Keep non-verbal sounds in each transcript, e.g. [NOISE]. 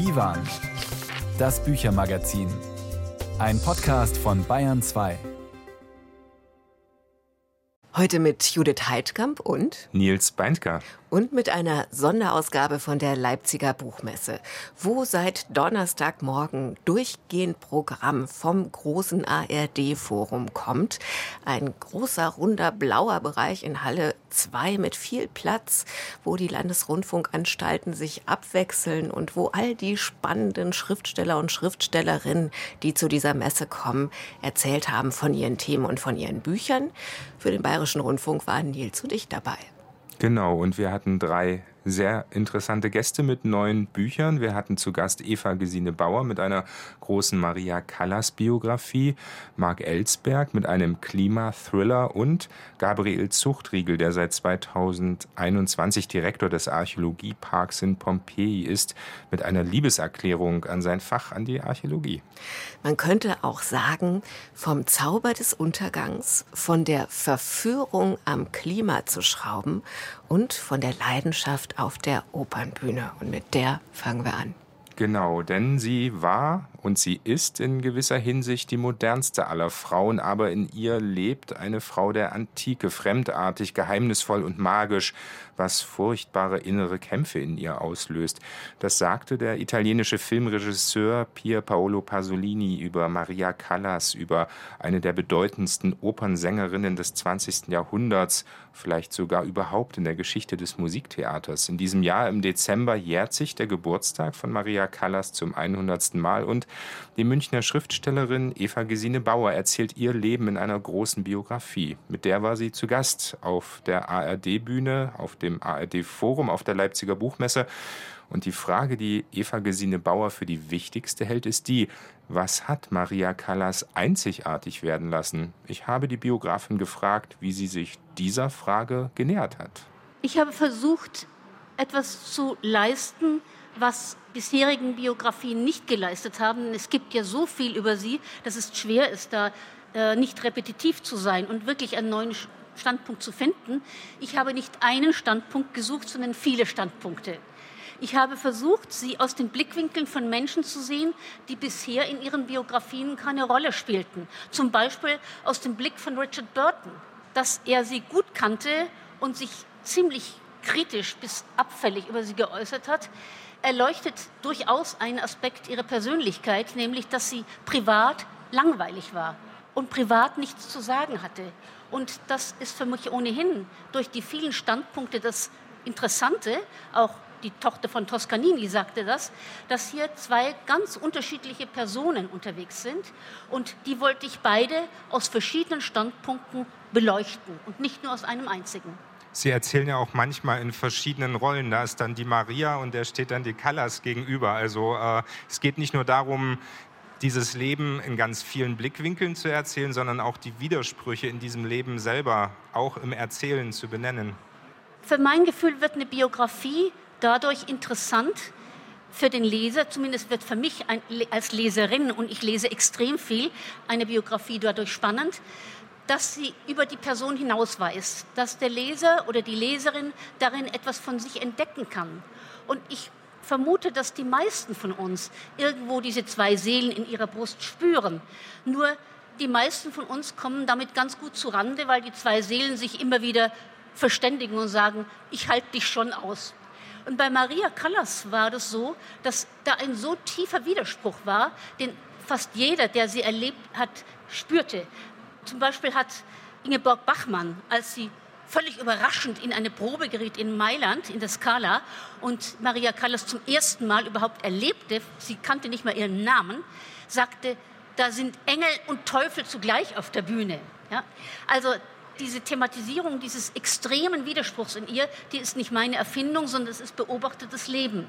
Divan, das Büchermagazin. Ein Podcast von Bayern 2. Heute mit Judith Heidkamp und Nils Beindker. Und mit einer Sonderausgabe von der Leipziger Buchmesse, wo seit Donnerstagmorgen durchgehend Programm vom großen ARD-Forum kommt. Ein großer, runder, blauer Bereich in Halle 2 mit viel Platz, wo die Landesrundfunkanstalten sich abwechseln und wo all die spannenden Schriftsteller und Schriftstellerinnen, die zu dieser Messe kommen, erzählt haben von ihren Themen und von ihren Büchern. Für den Bayerischen Rundfunk waren Nils und ich dabei. Genau, und wir hatten drei sehr interessante Gäste mit neuen Büchern. Wir hatten zu Gast Eva Gesine Bauer mit einer großen Maria Callas Biografie, Marc Ellsberg mit einem Klimathriller und Gabriel Zuchtriegel, der seit 2021 Direktor des Archäologieparks in Pompeji ist, mit einer Liebeserklärung an sein Fach, an die Archäologie. Man könnte auch sagen, vom Zauber des Untergangs, von der Verführung am Klima zu schrauben und von der Leidenschaft auf der Opernbühne. Und mit der fangen wir an. Genau, denn sie war und sie ist in gewisser Hinsicht die modernste aller Frauen, aber in ihr lebt eine Frau der Antike, fremdartig, geheimnisvoll und magisch, was furchtbare innere Kämpfe in ihr auslöst. Das sagte der italienische Filmregisseur Pier Paolo Pasolini über Maria Callas, über eine der bedeutendsten Opernsängerinnen des 20. Jahrhunderts, vielleicht sogar überhaupt in der Geschichte des Musiktheaters. In diesem Jahr im Dezember jährt sich der Geburtstag von Maria Callas zum 100. Mal und die Münchner Schriftstellerin Eva Gesine Bauer erzählt ihr Leben in einer großen Biografie. Mit der war sie zu Gast auf der ARD-Bühne, auf dem ARD-Forum, auf der Leipziger Buchmesse. Und die Frage, die Eva Gesine Bauer für die wichtigste hält, ist die, was hat Maria Callas einzigartig werden lassen? Ich habe die Biografin gefragt, wie sie sich dieser Frage genähert hat. Ich habe versucht, etwas zu leisten, was bisherigen Biografien nicht geleistet haben. Es gibt ja so viel über sie, dass es schwer ist, da äh, nicht repetitiv zu sein und wirklich einen neuen Standpunkt zu finden. Ich habe nicht einen Standpunkt gesucht, sondern viele Standpunkte. Ich habe versucht, sie aus den Blickwinkeln von Menschen zu sehen, die bisher in ihren Biografien keine Rolle spielten. Zum Beispiel aus dem Blick von Richard Burton, dass er sie gut kannte und sich ziemlich kritisch bis abfällig über sie geäußert hat erleuchtet durchaus einen Aspekt ihrer Persönlichkeit, nämlich dass sie privat langweilig war und privat nichts zu sagen hatte. Und das ist für mich ohnehin durch die vielen Standpunkte das Interessante, auch die Tochter von Toscanini sagte das, dass hier zwei ganz unterschiedliche Personen unterwegs sind und die wollte ich beide aus verschiedenen Standpunkten beleuchten und nicht nur aus einem einzigen. Sie erzählen ja auch manchmal in verschiedenen Rollen. Da ist dann die Maria und der steht dann die Callas gegenüber. Also äh, es geht nicht nur darum, dieses Leben in ganz vielen Blickwinkeln zu erzählen, sondern auch die Widersprüche in diesem Leben selber auch im Erzählen zu benennen. Für mein Gefühl wird eine Biografie dadurch interessant für den Leser, zumindest wird für mich als Leserin, und ich lese extrem viel, eine Biografie dadurch spannend, dass sie über die Person hinausweist, dass der Leser oder die Leserin darin etwas von sich entdecken kann. Und ich vermute, dass die meisten von uns irgendwo diese zwei Seelen in ihrer Brust spüren. Nur die meisten von uns kommen damit ganz gut zu Rande, weil die zwei Seelen sich immer wieder verständigen und sagen, ich halte dich schon aus. Und bei Maria Callas war das so, dass da ein so tiefer Widerspruch war, den fast jeder, der sie erlebt hat, spürte. Zum Beispiel hat Ingeborg Bachmann, als sie völlig überraschend in eine Probe geriet in Mailand, in der Scala, und Maria Callas zum ersten Mal überhaupt erlebte, sie kannte nicht mal ihren Namen, sagte, da sind Engel und Teufel zugleich auf der Bühne. Ja? Also diese Thematisierung dieses extremen Widerspruchs in ihr, die ist nicht meine Erfindung, sondern es ist beobachtetes Leben.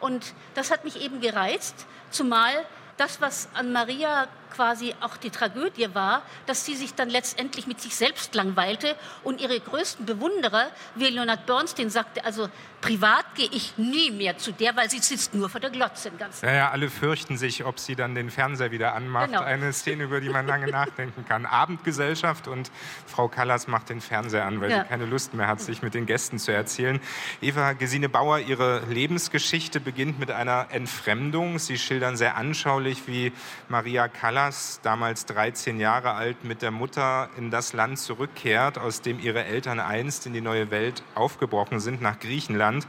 Und das hat mich eben gereizt, zumal das, was an Maria quasi auch die Tragödie war, dass sie sich dann letztendlich mit sich selbst langweilte und ihre größten Bewunderer, wie Leonard Bernstein sagte, also privat gehe ich nie mehr zu der, weil sie sitzt nur vor der Glotze den ganzen Ja, ja, alle fürchten sich, ob sie dann den Fernseher wieder anmacht. Genau. Eine Szene, über die man lange [LAUGHS] nachdenken kann. Abendgesellschaft und Frau Callas macht den Fernseher an, weil Ja. sie keine Lust mehr hat, sich mit den Gästen zu erzählen. Eva Gesine Bauer, ihre Lebensgeschichte beginnt mit einer Entfremdung. Sie schildern sehr anschaulich, wie Maria Callas, damals 13 Jahre alt, mit der Mutter in das Land zurückkehrt, aus dem ihre Eltern einst in die neue Welt aufgebrochen sind, nach Griechenland.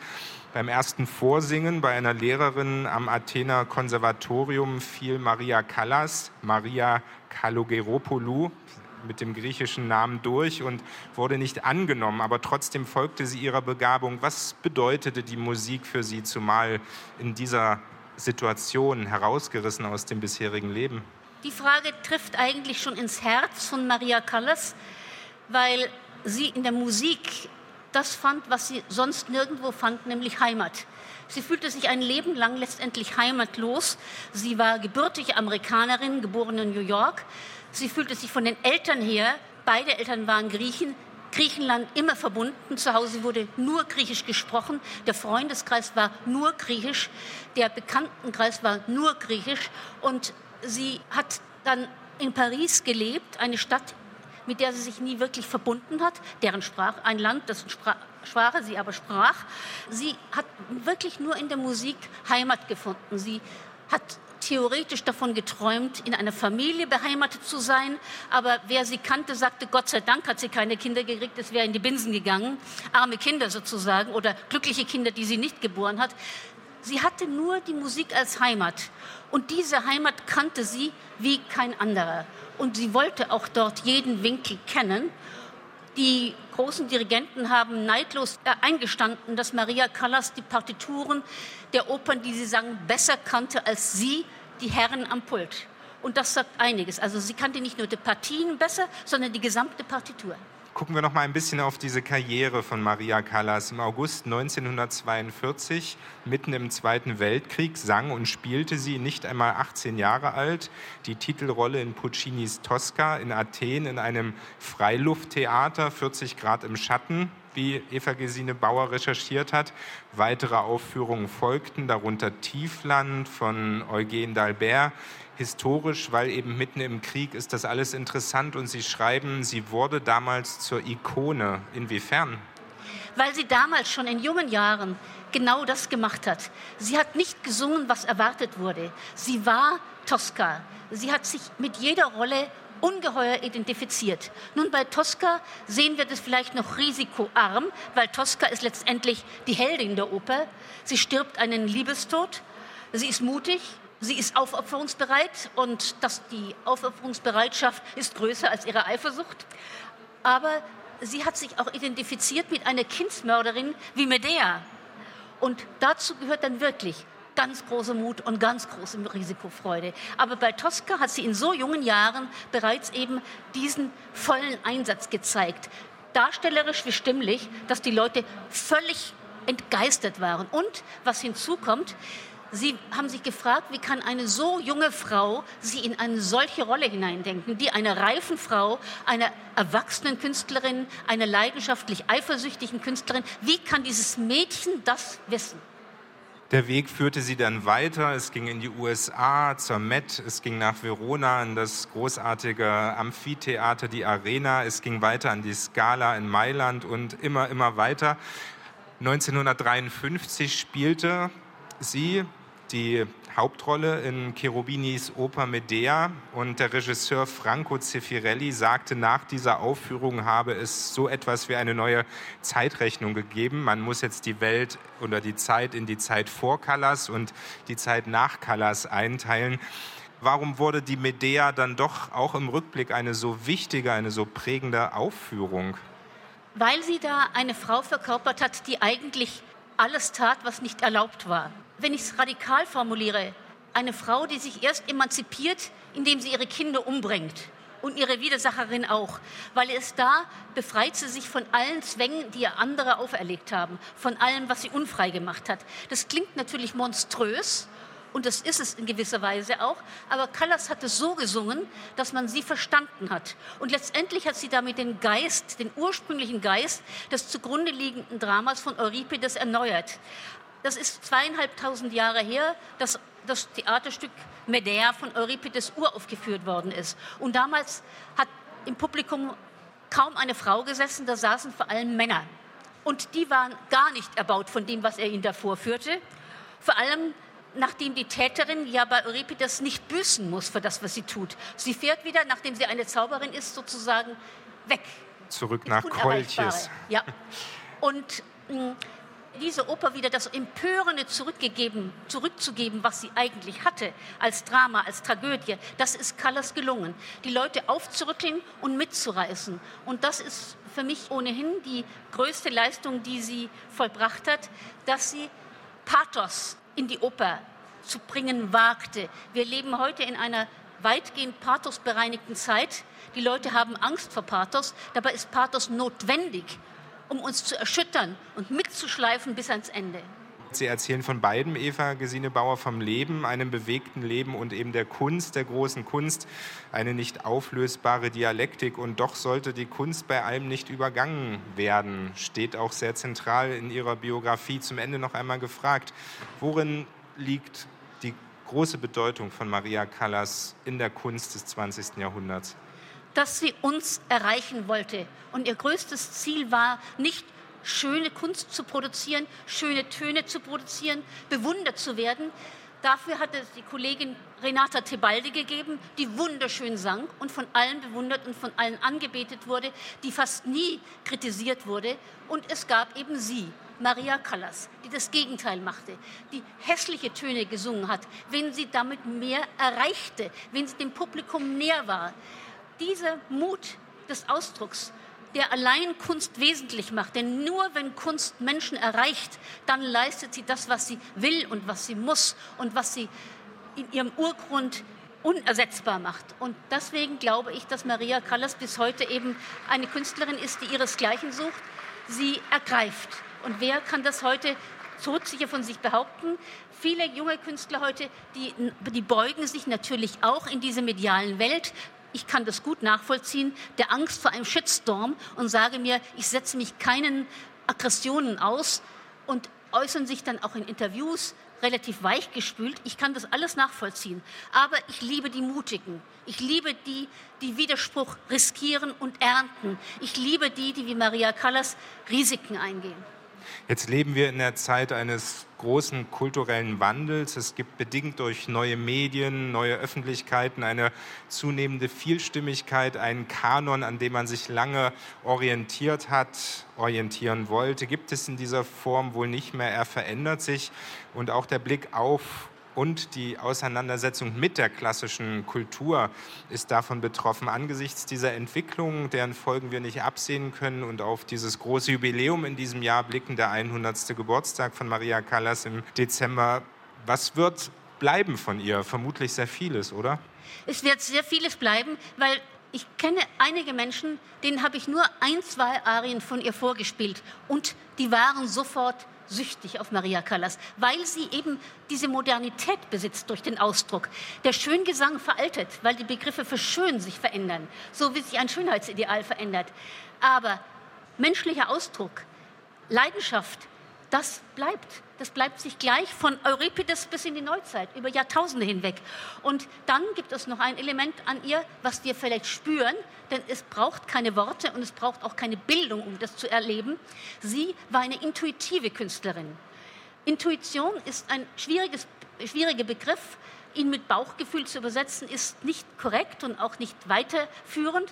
Beim ersten Vorsingen bei einer Lehrerin am Athener Konservatorium fiel Maria Callas, Maria Kalogeropoulou, mit dem griechischen Namen durch und wurde nicht angenommen, aber trotzdem folgte sie ihrer Begabung. Was bedeutete die Musik für Sie, zumal in dieser Situation herausgerissen aus dem bisherigen Leben? Die Frage trifft eigentlich schon ins Herz von Maria Callas, weil sie in der Musik das fand, was sie sonst nirgendwo fand, nämlich Heimat. Sie fühlte sich ein Leben lang letztendlich heimatlos. Sie war gebürtige Amerikanerin, geboren in New York. Sie fühlte sich von den Eltern her, beide Eltern waren Griechen, Griechenland immer verbunden. Zu Hause wurde nur Griechisch gesprochen. Der Freundeskreis war nur Griechisch. Der Bekanntenkreis war nur Griechisch. Und sie hat dann in Paris gelebt, eine Stadt, mit der sie sich nie wirklich verbunden hat, deren Sprache, ein Land, dessen Spra Sprache sie aber sprach. Sie hat wirklich nur in der Musik Heimat gefunden. Sie hat theoretisch davon geträumt, in einer Familie beheimatet zu sein. Aber wer sie kannte, sagte, Gott sei Dank hat sie keine Kinder gekriegt, es wäre in die Binsen gegangen. Arme Kinder sozusagen oder glückliche Kinder, die sie nicht geboren hat. Sie hatte nur die Musik als Heimat. Und diese Heimat kannte sie wie kein anderer. Und sie wollte auch dort jeden Winkel kennen. Die großen Dirigenten haben neidlos äh, eingestanden, dass Maria Callas die Partituren der Opern, die sie sang, besser kannte als sie, die Herren am Pult. Und das sagt einiges. Also sie kannte nicht nur die Partien besser, sondern die gesamte Partitur. Gucken wir noch mal ein bisschen auf diese Karriere von Maria Callas. Im August 1942, mitten im Zweiten Weltkrieg, sang und spielte sie nicht einmal 18 Jahre alt die Titelrolle in Puccinis Tosca in Athen in einem Freilufttheater, 40 Grad im Schatten, wie Eva Gesine Bauer recherchiert hat. Weitere Aufführungen folgten, darunter Tiefland von Eugen d'Albert. Historisch, weil eben mitten im Krieg ist das alles interessant und Sie schreiben, sie wurde damals zur Ikone. Inwiefern? Weil sie damals schon in jungen Jahren genau das gemacht hat. Sie hat nicht gesungen, was erwartet wurde. Sie war Tosca. Sie hat sich mit jeder Rolle ungeheuer identifiziert. Nun, bei Tosca sehen wir das vielleicht noch risikoarm, weil Tosca ist letztendlich die Heldin der Oper. Sie stirbt einen Liebestod. Sie ist mutig. Sie ist aufopferungsbereit und das, die Aufopferungsbereitschaft ist größer als ihre Eifersucht. Aber sie hat sich auch identifiziert mit einer Kindsmörderin wie Medea. Und dazu gehört dann wirklich ganz großer Mut und ganz große Risikofreude. Aber bei Tosca hat sie in so jungen Jahren bereits eben diesen vollen Einsatz gezeigt. Darstellerisch wie stimmlich, dass die Leute völlig entgeistert waren. Und was hinzukommt, Sie haben sich gefragt, wie kann eine so junge Frau sie in eine solche Rolle hineindenken, die einer reifen Frau, einer erwachsenen Künstlerin, einer leidenschaftlich eifersüchtigen Künstlerin, wie kann dieses Mädchen das wissen? Der Weg führte sie dann weiter. Es ging in die USA, zur Met, es ging nach Verona in das großartige Amphitheater, die Arena, es ging weiter an die Scala in Mailand und immer, immer weiter. 1953 spielte sie die Hauptrolle in Cherubinis Oper Medea und der Regisseur Franco Zeffirelli sagte, nach dieser Aufführung habe es so etwas wie eine neue Zeitrechnung gegeben. Man muss jetzt die Welt oder die Zeit in die Zeit vor Callas und die Zeit nach Callas einteilen. Warum wurde die Medea dann doch auch im Rückblick eine so wichtige, eine so prägende Aufführung? Weil sie da eine Frau verkörpert hat, die eigentlich alles tat, was nicht erlaubt war wenn ich es radikal formuliere, eine Frau, die sich erst emanzipiert, indem sie ihre Kinder umbringt und ihre Widersacherin auch, weil es da befreit sie sich von allen Zwängen, die ihr andere auferlegt haben, von allem, was sie unfrei gemacht hat. Das klingt natürlich monströs und das ist es in gewisser Weise auch, aber Callas hat es so gesungen, dass man sie verstanden hat. Und letztendlich hat sie damit den Geist, den ursprünglichen Geist des zugrunde liegenden Dramas von Euripides erneuert. Das ist zweieinhalbtausend Jahre her, dass das Theaterstück Medea von Euripides uraufgeführt worden ist. Und damals hat im Publikum kaum eine Frau gesessen, da saßen vor allem Männer. Und die waren gar nicht erbaut von dem, was er ihnen da vorführte. Vor allem nachdem die Täterin ja bei Euripides nicht büßen muss für das, was sie tut. Sie fährt wieder, nachdem sie eine Zauberin ist, sozusagen weg. Zurück nach Kolchis. Ja. [LAUGHS] Und mh, diese Oper wieder das Empörende zurückgegeben, zurückzugeben, was sie eigentlich hatte, als Drama, als Tragödie, das ist Callas gelungen. Die Leute aufzurütteln und mitzureißen. Und das ist für mich ohnehin die größte Leistung, die sie vollbracht hat, dass sie Pathos in die Oper zu bringen wagte. Wir leben heute in einer weitgehend pathosbereinigten Zeit. Die Leute haben Angst vor Pathos. Dabei ist Pathos notwendig, um uns zu erschüttern und mitzuschleifen bis ans Ende. Sie erzählen von beiden, Eva Gesine Bauer, vom Leben, einem bewegten Leben und eben der Kunst, der großen Kunst, eine nicht auflösbare Dialektik. Und doch sollte die Kunst bei allem nicht übergangen werden, steht auch sehr zentral in Ihrer Biografie. Zum Ende noch einmal gefragt, worin liegt die große Bedeutung von Maria Callas in der Kunst des 20. Jahrhunderts? Dass sie uns erreichen wollte. Und ihr größtes Ziel war nicht, schöne Kunst zu produzieren, schöne Töne zu produzieren, bewundert zu werden. Dafür hat es die Kollegin Renata Tebaldi gegeben, die wunderschön sang und von allen bewundert und von allen angebetet wurde, die fast nie kritisiert wurde. Und es gab eben sie, Maria Callas, die das Gegenteil machte, die hässliche Töne gesungen hat, wenn sie damit mehr erreichte, wenn sie dem Publikum näher war. Dieser Mut des Ausdrucks der allein Kunst wesentlich macht. Denn nur wenn Kunst Menschen erreicht, dann leistet sie das, was sie will und was sie muss und was sie in ihrem Urgrund unersetzbar macht. Und deswegen glaube ich, dass Maria Callas bis heute eben eine Künstlerin ist, die ihresgleichen sucht. Sie ergreift. Und wer kann das heute todsicher von sich behaupten? Viele junge Künstler heute, die, die beugen sich natürlich auch in diese medialen Welt, ich kann das gut nachvollziehen, der Angst vor einem Shitstorm und sage mir, ich setze mich keinen Aggressionen aus und äußern sich dann auch in Interviews relativ weichgespült. Ich kann das alles nachvollziehen. Aber ich liebe die Mutigen. Ich liebe die, die Widerspruch riskieren und ernten. Ich liebe die, die wie Maria Callas Risiken eingehen. Jetzt leben wir in der Zeit eines großen kulturellen Wandels. Es gibt bedingt durch neue Medien, neue Öffentlichkeiten eine zunehmende Vielstimmigkeit, einen Kanon, an dem man sich lange orientiert hat, orientieren wollte, gibt es in dieser Form wohl nicht mehr. Er verändert sich und auch der Blick auf und die Auseinandersetzung mit der klassischen Kultur ist davon betroffen. Angesichts dieser Entwicklung, deren Folgen wir nicht absehen können und auf dieses große Jubiläum in diesem Jahr blicken, der 100. Geburtstag von Maria Callas im Dezember, was wird bleiben von ihr? Vermutlich sehr vieles, oder? Es wird sehr vieles bleiben, weil ich kenne einige Menschen, denen habe ich nur ein, zwei Arien von ihr vorgespielt und die waren sofort süchtig auf Maria Callas, weil sie eben diese Modernität besitzt durch den Ausdruck. Der Schöngesang veraltet, weil die Begriffe für schön sich verändern, so wie sich ein Schönheitsideal verändert. Aber menschlicher Ausdruck, Leidenschaft, das bleibt. Das bleibt sich gleich von Euripides bis in die Neuzeit, über Jahrtausende hinweg. Und dann gibt es noch ein Element an ihr, was wir vielleicht spüren, denn es braucht keine Worte und es braucht auch keine Bildung, um das zu erleben. Sie war eine intuitive Künstlerin. Intuition ist ein schwieriges, schwieriger Begriff. Ihn mit Bauchgefühl zu übersetzen, ist nicht korrekt und auch nicht weiterführend.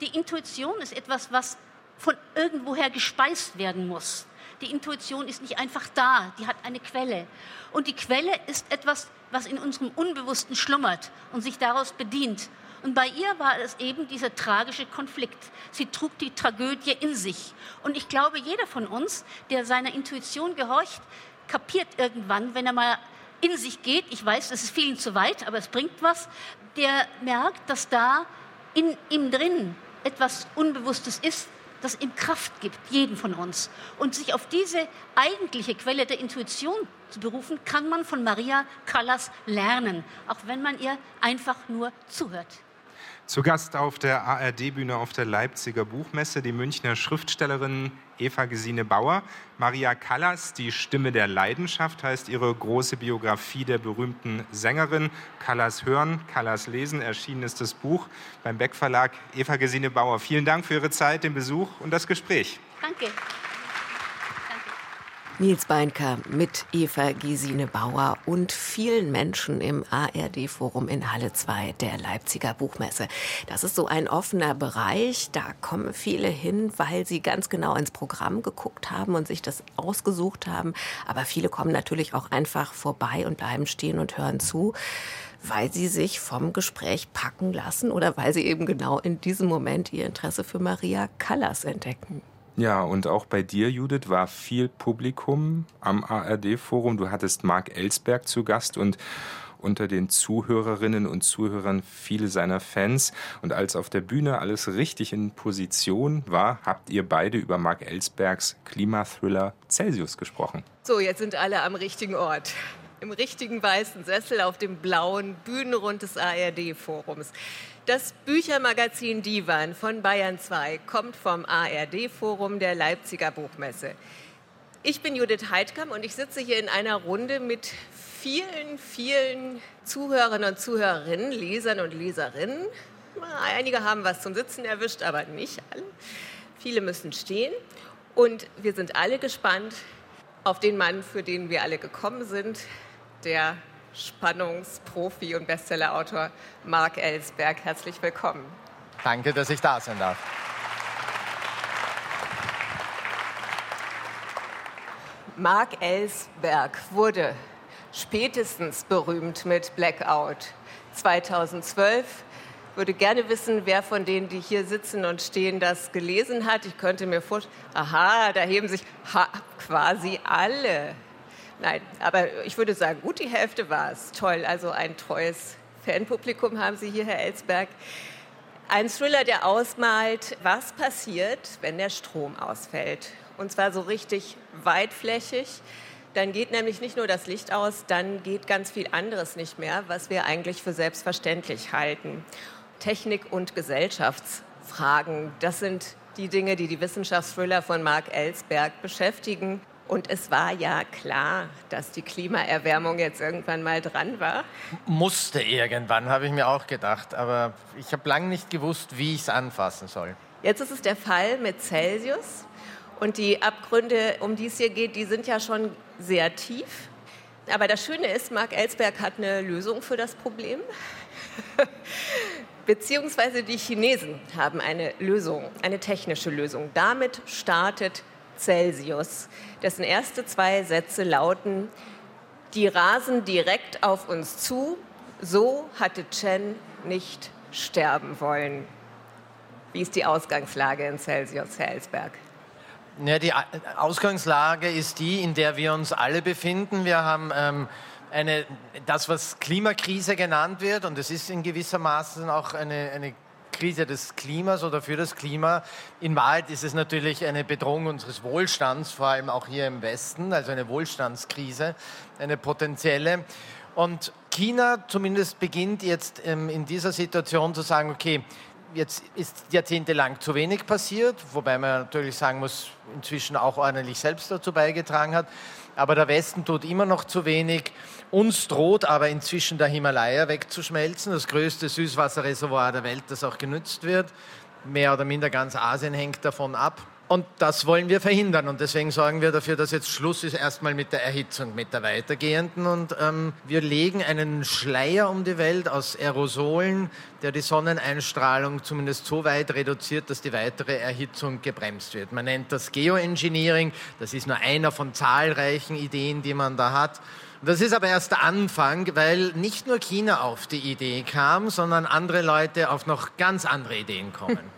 Die Intuition ist etwas, was von irgendwoher gespeist werden muss. Die Intuition ist nicht einfach da, die hat eine Quelle. Und die Quelle ist etwas, was in unserem Unbewussten schlummert und sich daraus bedient. Und bei ihr war es eben dieser tragische Konflikt. Sie trug die Tragödie in sich. Und ich glaube, jeder von uns, der seiner Intuition gehorcht, kapiert irgendwann, wenn er mal in sich geht, ich weiß, das ist vielen zu weit, aber es bringt was, der merkt, dass da in ihm drin etwas Unbewusstes ist, das ihm Kraft gibt, jeden von uns. Und sich auf diese eigentliche Quelle der Intuition zu berufen, kann man von Maria Callas lernen, auch wenn man ihr einfach nur zuhört. Zu Gast auf der ARD-Bühne auf der Leipziger Buchmesse die Münchner Schriftstellerin Eva Gesine Bauer. Maria Callas, die Stimme der Leidenschaft, heißt ihre große Biografie der berühmten Sängerin. Callas hören, Callas lesen, erschienen ist das Buch beim Beck Verlag. Eva Gesine Bauer, vielen Dank für Ihre Zeit, den Besuch und das Gespräch. Danke. Nils Beinker mit Eva Gesine Bauer und vielen Menschen im ARD-Forum in Halle 2 der Leipziger Buchmesse. Das ist so ein offener Bereich. Da kommen viele hin, weil sie ganz genau ins Programm geguckt haben und sich das ausgesucht haben. Aber viele kommen natürlich auch einfach vorbei und bleiben stehen und hören zu weil sie sich vom Gespräch packen lassen oder weil sie eben genau in diesem Moment ihr Interesse für Maria Callas entdecken. Ja, und auch bei dir, Judith, war viel Publikum am ARD-Forum. Du hattest Marc Ellsberg zu Gast und unter den Zuhörerinnen und Zuhörern viele seiner Fans. Und als auf der Bühne alles richtig in Position war, habt ihr beide über Marc Ellsbergs Klimathriller Celsius gesprochen. So, jetzt sind alle am richtigen Ort im richtigen weißen Sessel auf dem blauen Bühnenrund des ARD-Forums. Das Büchermagazin Divan von Bayern 2 kommt vom ARD-Forum der Leipziger Buchmesse. Ich bin Judith Heidkamp und ich sitze hier in einer Runde mit vielen, vielen Zuhörerinnen und Zuhörerinnen, Lesern und Leserinnen. Einige haben was zum Sitzen erwischt, aber nicht alle. Viele müssen stehen. Und wir sind alle gespannt auf den Mann, für den wir alle gekommen sind, der Spannungsprofi und Bestsellerautor Marc Ellsberg. Herzlich willkommen. Danke, dass ich da sein darf. Marc Ellsberg wurde spätestens berühmt mit Blackout 2012. Ich würde gerne wissen, wer von denen, die hier sitzen und stehen, das gelesen hat. Ich könnte mir vorstellen, aha, da heben sich ha, quasi alle Nein, aber ich würde sagen, gut die Hälfte war es. Toll, also ein treues Fanpublikum haben Sie hier, Herr Ellsberg. Ein Thriller, der ausmalt, was passiert, wenn der Strom ausfällt. Und zwar so richtig weitflächig. Dann geht nämlich nicht nur das Licht aus, dann geht ganz viel anderes nicht mehr, was wir eigentlich für selbstverständlich halten. Technik- und Gesellschaftsfragen, das sind die Dinge, die die Wissenschaftsthriller von Mark Ellsberg beschäftigen. Und es war ja klar, dass die Klimaerwärmung jetzt irgendwann mal dran war. Musste irgendwann, habe ich mir auch gedacht. Aber ich habe lange nicht gewusst, wie ich es anfassen soll. Jetzt ist es der Fall mit Celsius. Und die Abgründe, um die es hier geht, die sind ja schon sehr tief. Aber das Schöne ist, Mark Ellsberg hat eine Lösung für das Problem. [LAUGHS] Beziehungsweise die Chinesen haben eine Lösung, eine technische Lösung. Damit startet Celsius, dessen erste zwei Sätze lauten, die rasen direkt auf uns zu, so hatte Chen nicht sterben wollen. Wie ist die Ausgangslage in Celsius, Herr Ellsberg? Ja, die Ausgangslage ist die, in der wir uns alle befinden. Wir haben ähm, eine, das, was Klimakrise genannt wird, und es ist in gewisser Maße auch eine, eine Krise des Klimas oder für das Klima. In Wahrheit ist es natürlich eine Bedrohung unseres Wohlstands, vor allem auch hier im Westen, also eine Wohlstandskrise, eine potenzielle. Und China zumindest beginnt jetzt ähm, in dieser Situation zu sagen, okay, jetzt ist jahrzehntelang zu wenig passiert, wobei man natürlich sagen muss, inzwischen auch ordentlich selbst dazu beigetragen hat. Aber der Westen tut immer noch zu wenig. Uns droht aber inzwischen der Himalaya wegzuschmelzen, das größte Süßwasserreservoir der Welt, das auch genützt wird. Mehr oder minder ganz Asien hängt davon ab. Und das wollen wir verhindern. Und deswegen sorgen wir dafür, dass jetzt Schluss ist erstmal mit der Erhitzung, mit der weitergehenden. Und ähm, wir legen einen Schleier um die Welt aus Aerosolen, der die Sonneneinstrahlung zumindest so weit reduziert, dass die weitere Erhitzung gebremst wird. Man nennt das Geoengineering. Das ist nur einer von zahlreichen Ideen, die man da hat. Das ist aber erst der Anfang, weil nicht nur China auf die Idee kam, sondern andere Leute auf noch ganz andere Ideen kommen. [LAUGHS]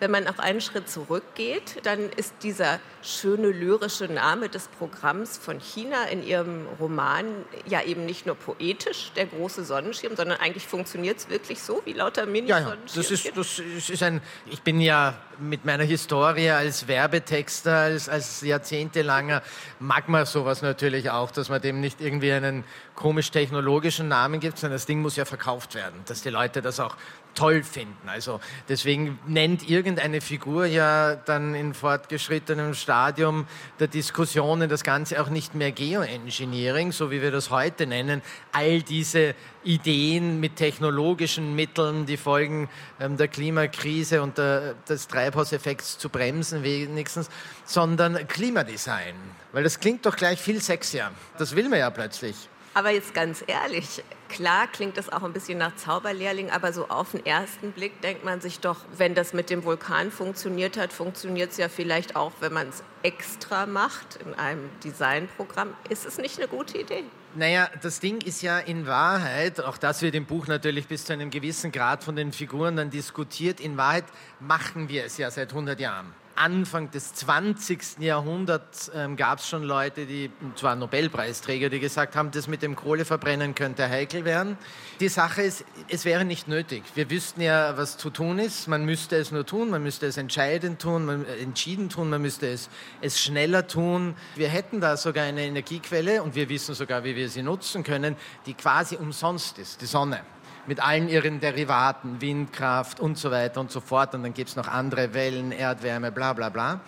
Wenn man auch einen Schritt zurückgeht, dann ist dieser schöne lyrische Name des Programms von China in ihrem Roman ja eben nicht nur poetisch, der große Sonnenschirm, sondern eigentlich funktioniert es wirklich so wie lauter mini ja, ja. Das ist, das ist ein, ich bin ja mit meiner Historie als Werbetexter, als, als jahrzehntelanger, mag man sowas natürlich auch, dass man dem nicht irgendwie einen komisch technologischen Namen gibt, sondern das Ding muss ja verkauft werden, dass die Leute das auch toll finden. Also deswegen nennt irgendeine Figur ja dann in fortgeschrittenem Stadium der Diskussionen das Ganze auch nicht mehr Geoengineering, so wie wir das heute nennen. All diese Ideen mit technologischen Mitteln, die Folgen ähm, der Klimakrise und der, des Treibhauseffekts zu bremsen wenigstens, sondern Klimadesign. Weil das klingt doch gleich viel sexier. Das will man ja plötzlich. Aber jetzt ganz ehrlich, klar klingt das auch ein bisschen nach Zauberlehrling, aber so auf den ersten Blick denkt man sich doch, wenn das mit dem Vulkan funktioniert hat, funktioniert es ja vielleicht auch, wenn man es extra macht in einem Designprogramm. Ist es nicht eine gute Idee? Naja, das Ding ist ja in Wahrheit, auch das wird im Buch natürlich bis zu einem gewissen Grad von den Figuren dann diskutiert, in Wahrheit machen wir es ja seit 100 Jahren. Anfang des 20. Jahrhunderts ähm, gab es schon Leute, die, zwar Nobelpreisträger, die gesagt haben, das mit dem Kohleverbrennen könnte heikel werden. Die Sache ist, es wäre nicht nötig. Wir wüssten ja, was zu tun ist. Man müsste es nur tun, man müsste es entscheidend tun, man, äh, entschieden tun, man müsste es, es schneller tun. Wir hätten da sogar eine Energiequelle und wir wissen sogar, wie wir sie nutzen können, die quasi umsonst ist, die Sonne mit allen ihren Derivaten, Windkraft und so weiter und so fort. Und dann gibt es noch andere Wellen, Erdwärme, bla bla bla.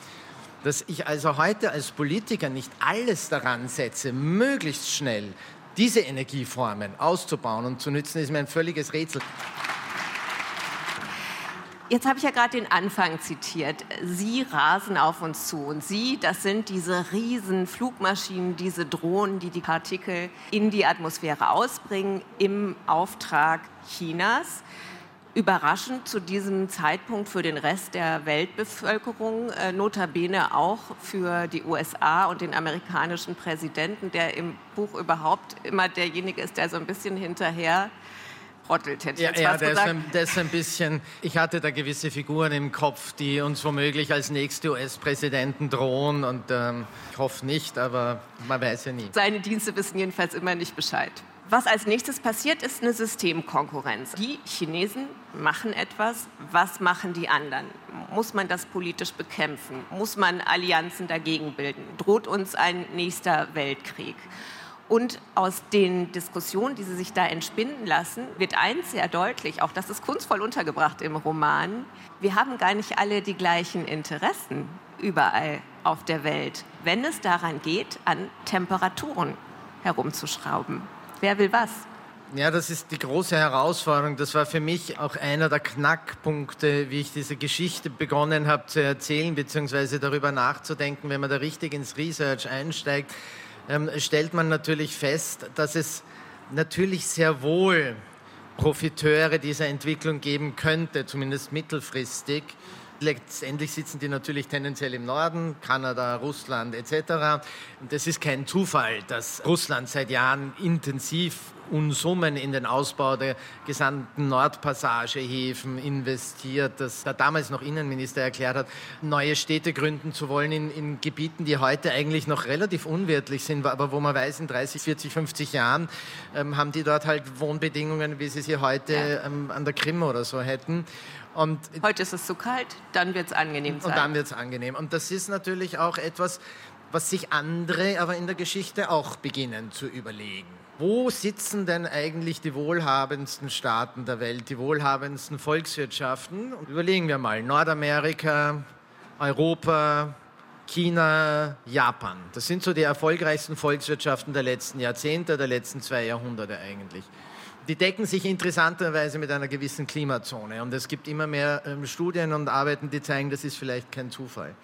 Dass ich also heute als Politiker nicht alles daran setze, möglichst schnell diese Energieformen auszubauen und zu nützen, ist mir ein völliges Rätsel. Jetzt habe ich ja gerade den Anfang zitiert. Sie rasen auf uns zu. Und Sie, das sind diese riesen Flugmaschinen, diese Drohnen, die die Partikel in die Atmosphäre ausbringen im Auftrag Chinas. Überraschend zu diesem Zeitpunkt für den Rest der Weltbevölkerung, äh, notabene auch für die USA und den amerikanischen Präsidenten, der im Buch überhaupt immer derjenige ist, der so ein bisschen hinterher rottelt, hätte ich ja, jetzt ja, der gesagt. Ist ein, der ist ein bisschen, ich hatte da gewisse Figuren im Kopf, die uns womöglich als nächste US-Präsidenten drohen und ähm, ich hoffe nicht, aber man weiß ja nie. Seine Dienste wissen jedenfalls immer nicht Bescheid. Was als nächstes passiert, ist eine Systemkonkurrenz. Die Chinesen machen etwas, was machen die anderen? Muss man das politisch bekämpfen? Muss man Allianzen dagegen bilden? Droht uns ein nächster Weltkrieg? Und aus den Diskussionen, die Sie sich da entspinnen lassen, wird eins sehr deutlich, auch das ist kunstvoll untergebracht im Roman, wir haben gar nicht alle die gleichen Interessen überall auf der Welt, wenn es daran geht, an Temperaturen herumzuschrauben. Wer will was? Ja, das ist die große Herausforderung. Das war für mich auch einer der Knackpunkte, wie ich diese Geschichte begonnen habe zu erzählen, beziehungsweise darüber nachzudenken, wenn man da richtig ins Research einsteigt ähm, stellt man natürlich fest, dass es natürlich sehr wohl Profiteure dieser Entwicklung geben könnte, zumindest mittelfristig. Letztendlich sitzen die natürlich tendenziell im Norden, Kanada, Russland etc. Und es ist kein Zufall, dass Russland seit Jahren intensiv Unsummen in den Ausbau der gesamten Nordpassagehäfen investiert, dass der damals noch Innenminister erklärt hat, neue Städte gründen zu wollen in, in Gebieten, die heute eigentlich noch relativ unwirtlich sind, aber wo man weiß, in 30, 40, 50 Jahren ähm, haben die dort halt Wohnbedingungen, wie sie sie heute ja. ähm, an der Krim oder so hätten. Und Heute ist es zu kalt, dann wird es angenehm sein. Und dann wird es angenehm. Und das ist natürlich auch etwas, was sich andere aber in der Geschichte auch beginnen zu überlegen. Wo sitzen denn eigentlich die wohlhabendsten Staaten der Welt, die wohlhabendsten Volkswirtschaften? Und überlegen wir mal, Nordamerika, Europa, China, Japan. Das sind so die erfolgreichsten Volkswirtschaften der letzten Jahrzehnte, der letzten zwei Jahrhunderte eigentlich die decken sich interessanterweise mit einer gewissen Klimazone. Und es gibt immer mehr ähm, Studien und Arbeiten, die zeigen, das ist vielleicht kein Zufall.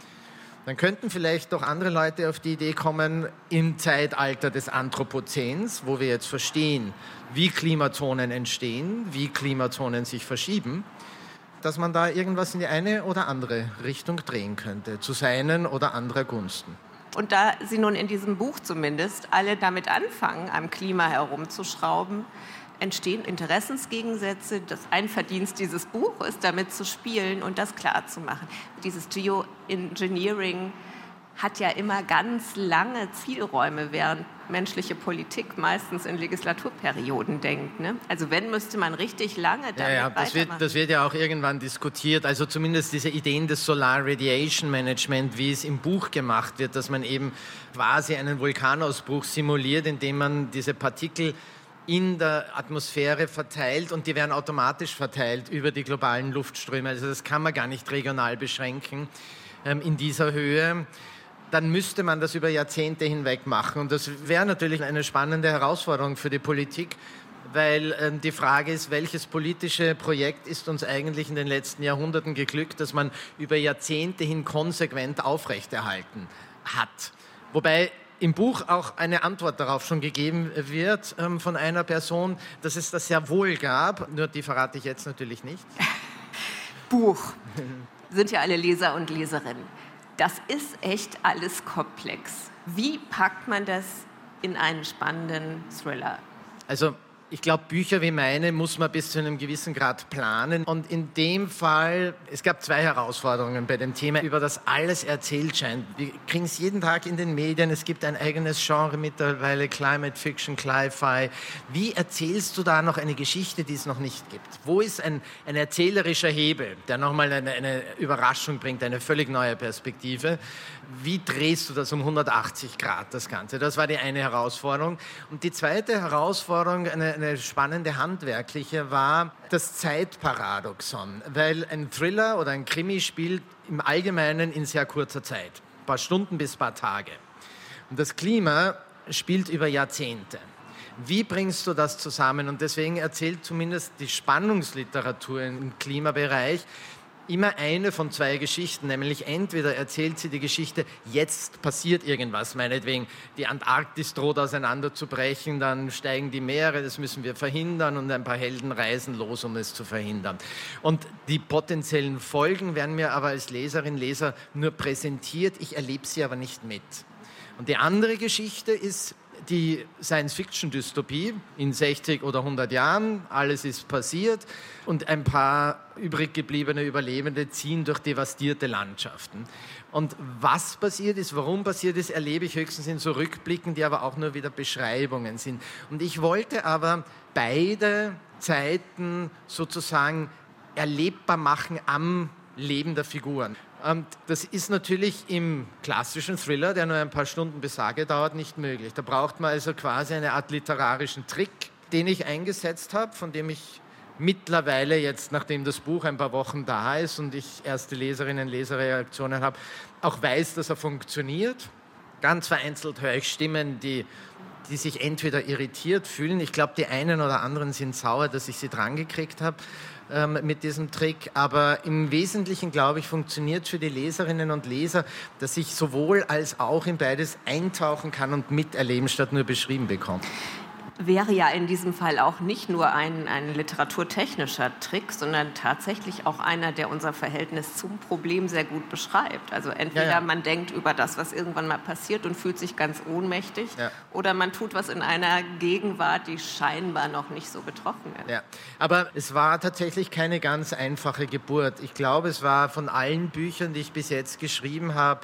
Dann könnten vielleicht doch andere Leute auf die Idee kommen, im Zeitalter des Anthropozäns, wo wir jetzt verstehen, wie Klimazonen entstehen, wie Klimazonen sich verschieben, dass man da irgendwas in die eine oder andere Richtung drehen könnte, zu seinen oder anderer Gunsten. Und da Sie nun in diesem Buch zumindest alle damit anfangen, am Klima herumzuschrauben, entstehen Interessensgegensätze. Das ein Verdienst dieses Buches ist, damit zu spielen und das klar zu machen. Dieses Geoengineering hat ja immer ganz lange Zielräume, während menschliche Politik meistens in Legislaturperioden denkt. Ne? Also wenn, müsste man richtig lange damit ja, ja, das wird, das wird ja auch irgendwann diskutiert. Also zumindest diese Ideen des Solar Radiation Management, wie es im Buch gemacht wird, dass man eben quasi einen Vulkanausbruch simuliert, indem man diese Partikel in der Atmosphäre verteilt und die werden automatisch verteilt über die globalen Luftströme. Also das kann man gar nicht regional beschränken ähm, in dieser Höhe dann müsste man das über Jahrzehnte hinweg machen. Und das wäre natürlich eine spannende Herausforderung für die Politik, weil äh, die Frage ist, welches politische Projekt ist uns eigentlich in den letzten Jahrhunderten geglückt, das man über Jahrzehnte hin konsequent aufrechterhalten hat. Wobei im Buch auch eine Antwort darauf schon gegeben wird ähm, von einer Person, dass es das sehr wohl gab, nur die verrate ich jetzt natürlich nicht. [LAUGHS] Buch sind ja alle Leser und Leserinnen das ist echt alles komplex. Wie packt man das in einen spannenden Thriller? Also ich glaube, Bücher wie meine muss man bis zu einem gewissen Grad planen. Und in dem Fall, es gab zwei Herausforderungen bei dem Thema, über das alles erzählt scheint. Wir kriegen es jeden Tag in den Medien. Es gibt ein eigenes Genre mittlerweile, Climate Fiction, Cli-Fi. Wie erzählst du da noch eine Geschichte, die es noch nicht gibt? Wo ist ein, ein erzählerischer Hebel, der nochmal eine, eine Überraschung bringt, eine völlig neue Perspektive? Wie drehst du das um 180 Grad, das Ganze? Das war die eine Herausforderung. Und die zweite Herausforderung, eine, eine spannende handwerkliche, war das Zeitparadoxon. Weil ein Thriller oder ein Krimi spielt im Allgemeinen in sehr kurzer Zeit. Ein paar Stunden bis ein paar Tage. Und das Klima spielt über Jahrzehnte. Wie bringst du das zusammen? Und deswegen erzählt zumindest die Spannungsliteratur im Klimabereich, immer eine von zwei Geschichten, nämlich entweder erzählt sie die Geschichte, jetzt passiert irgendwas, meinetwegen die Antarktis droht auseinanderzubrechen, dann steigen die Meere, das müssen wir verhindern und ein paar Helden reisen los, um es zu verhindern. Und die potenziellen Folgen werden mir aber als Leserin, Leser nur präsentiert, ich erlebe sie aber nicht mit. Und die andere Geschichte ist die Science-Fiction-Dystopie in 60 oder 100 Jahren, alles ist passiert und ein paar übrig gebliebene Überlebende ziehen durch devastierte Landschaften. Und was passiert ist, warum passiert ist, erlebe ich höchstens in so Rückblicken, die aber auch nur wieder Beschreibungen sind. Und ich wollte aber beide Zeiten sozusagen erlebbar machen am Leben der Figuren. Das ist natürlich im klassischen Thriller, der nur ein paar Stunden bis Sage dauert, nicht möglich. Da braucht man also quasi eine Art literarischen Trick, den ich eingesetzt habe, von dem ich mittlerweile jetzt, nachdem das Buch ein paar Wochen da ist und ich erste Leserinnen Leserreaktionen habe, auch weiß, dass er funktioniert. Ganz vereinzelt höre ich Stimmen, die, die sich entweder irritiert fühlen. Ich glaube, die einen oder anderen sind sauer, dass ich sie drangekriegt habe ähm, mit diesem Trick. Aber im Wesentlichen, glaube ich, funktioniert für die Leserinnen und Leser, dass ich sowohl als auch in beides eintauchen kann und miterleben, statt nur beschrieben bekomme wäre ja in diesem Fall auch nicht nur ein, ein literaturtechnischer Trick, sondern tatsächlich auch einer, der unser Verhältnis zum Problem sehr gut beschreibt. Also entweder ja, ja. man denkt über das, was irgendwann mal passiert und fühlt sich ganz ohnmächtig, ja. oder man tut was in einer Gegenwart, die scheinbar noch nicht so betroffen ist. Ja. Aber es war tatsächlich keine ganz einfache Geburt. Ich glaube, es war von allen Büchern, die ich bis jetzt geschrieben habe,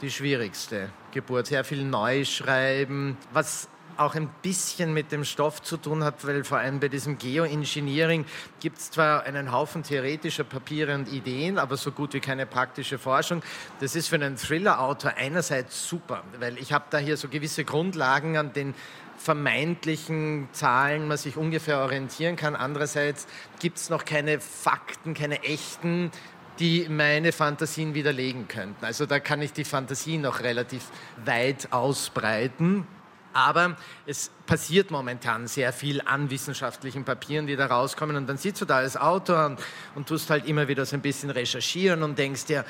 die schwierigste Geburt. Sehr viel Neuschreiben, was auch ein bisschen mit dem Stoff zu tun hat, weil vor allem bei diesem Geoengineering gibt es zwar einen Haufen theoretischer Papiere und Ideen, aber so gut wie keine praktische Forschung. Das ist für einen Thriller-Autor einerseits super, weil ich habe da hier so gewisse Grundlagen, an den vermeintlichen Zahlen man sich ungefähr orientieren kann. Andererseits gibt es noch keine Fakten, keine echten, die meine Fantasien widerlegen könnten. Also da kann ich die Fantasie noch relativ weit ausbreiten. Aber es passiert momentan sehr viel an wissenschaftlichen Papieren, die da rauskommen. Und dann sitzt du da als Autor und, und tust halt immer wieder so ein bisschen recherchieren und denkst dir,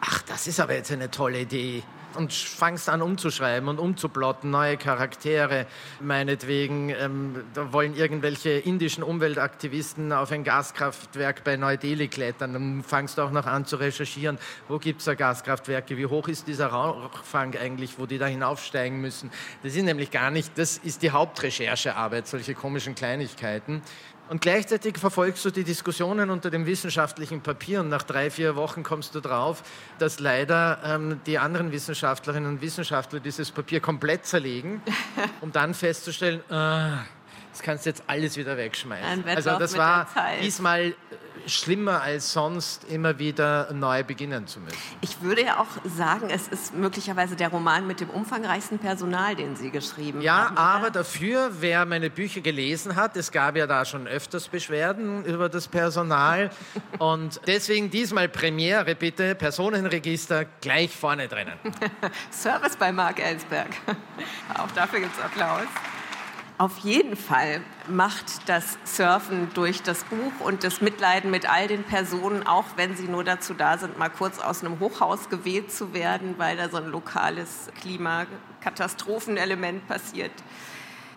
ach, das ist aber jetzt eine tolle Idee. und fangst an umzuschreiben und umzuplotten, neue Charaktere, meinetwegen, ähm, da wollen irgendwelche indischen Umweltaktivisten auf ein Gaskraftwerk bei Neu-Delhi klettern, dann fangst du auch noch an zu recherchieren, wo gibt es da Gaskraftwerke, wie hoch ist dieser Rauchfang eigentlich, wo die da hinaufsteigen müssen. Das ist nämlich gar nicht, das ist die Hauptrecherchearbeit, solche komischen Kleinigkeiten. Und gleichzeitig verfolgst du die Diskussionen unter dem wissenschaftlichen Papier und nach drei, vier Wochen kommst du drauf, dass leider ähm, die anderen Wissenschaftlerinnen und Wissenschaftler dieses Papier komplett zerlegen, [LAUGHS] um dann festzustellen, äh, das kannst du jetzt alles wieder wegschmeißen. Also das war diesmal schlimmer als sonst, immer wieder neu beginnen zu müssen. Ich würde ja auch sagen, es ist möglicherweise der Roman mit dem umfangreichsten Personal, den Sie geschrieben ja, haben. Ja, aber dafür, wer meine Bücher gelesen hat, es gab ja da schon öfters Beschwerden über das Personal. [LAUGHS] und deswegen diesmal Premiere, bitte, Personenregister gleich vorne drinnen. [LAUGHS] Service bei Mark Ellsberg. [LAUGHS] auch dafür gibt es Applaus. Auf jeden Fall macht das Surfen durch das Buch und das Mitleiden mit all den Personen, auch wenn sie nur dazu da sind, mal kurz aus einem Hochhaus geweht zu werden, weil da so ein lokales Klimakatastrophenelement passiert,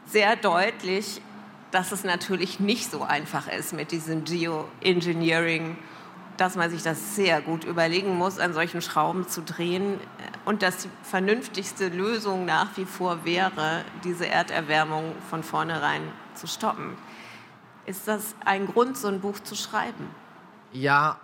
sehr deutlich, dass es natürlich nicht so einfach ist mit diesem Geoengineering dass man sich das sehr gut überlegen muss, an solchen Schrauben zu drehen und dass die vernünftigste Lösung nach wie vor wäre, diese Erderwärmung von vornherein zu stoppen. Ist das ein Grund, so ein Buch zu schreiben? Ja,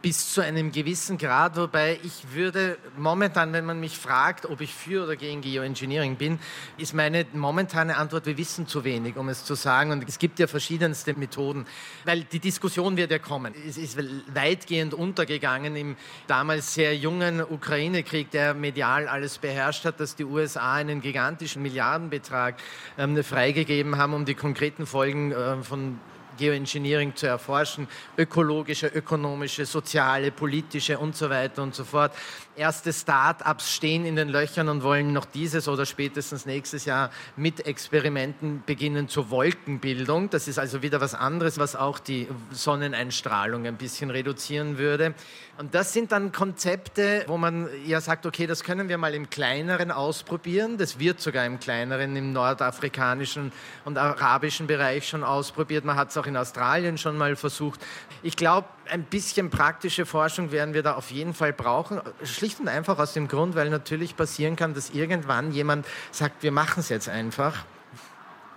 bis zu einem gewissen Grad, wobei ich würde momentan, wenn man mich fragt, ob ich für oder gegen Geoengineering bin, ist meine momentane Antwort, wir wissen zu wenig, um es zu sagen. Und es gibt ja verschiedenste Methoden, weil die Diskussion wird ja kommen. Es ist weitgehend untergegangen im damals sehr jungen Ukraine-Krieg, der medial alles beherrscht hat, dass die USA einen gigantischen Milliardenbetrag ähm, freigegeben haben, um die konkreten Folgen äh, von Geoengineering zu erforschen, ökologische, ökonomische, soziale, politische und so weiter und so fort. Erste Start-ups stehen in den Löchern und wollen noch dieses oder spätestens nächstes Jahr mit Experimenten beginnen zur Wolkenbildung. Das ist also wieder was anderes, was auch die Sonneneinstrahlung ein bisschen reduzieren würde. Und das sind dann Konzepte, wo man ja sagt, okay, das können wir mal im Kleineren ausprobieren. Das wird sogar im Kleineren, im nordafrikanischen und arabischen Bereich schon ausprobiert. Man hat es auch in Australien schon mal versucht. Ich glaube, ein bisschen praktische Forschung werden wir da auf jeden Fall brauchen. Schlicht und einfach aus dem Grund, weil natürlich passieren kann, dass irgendwann jemand sagt, wir machen es jetzt einfach.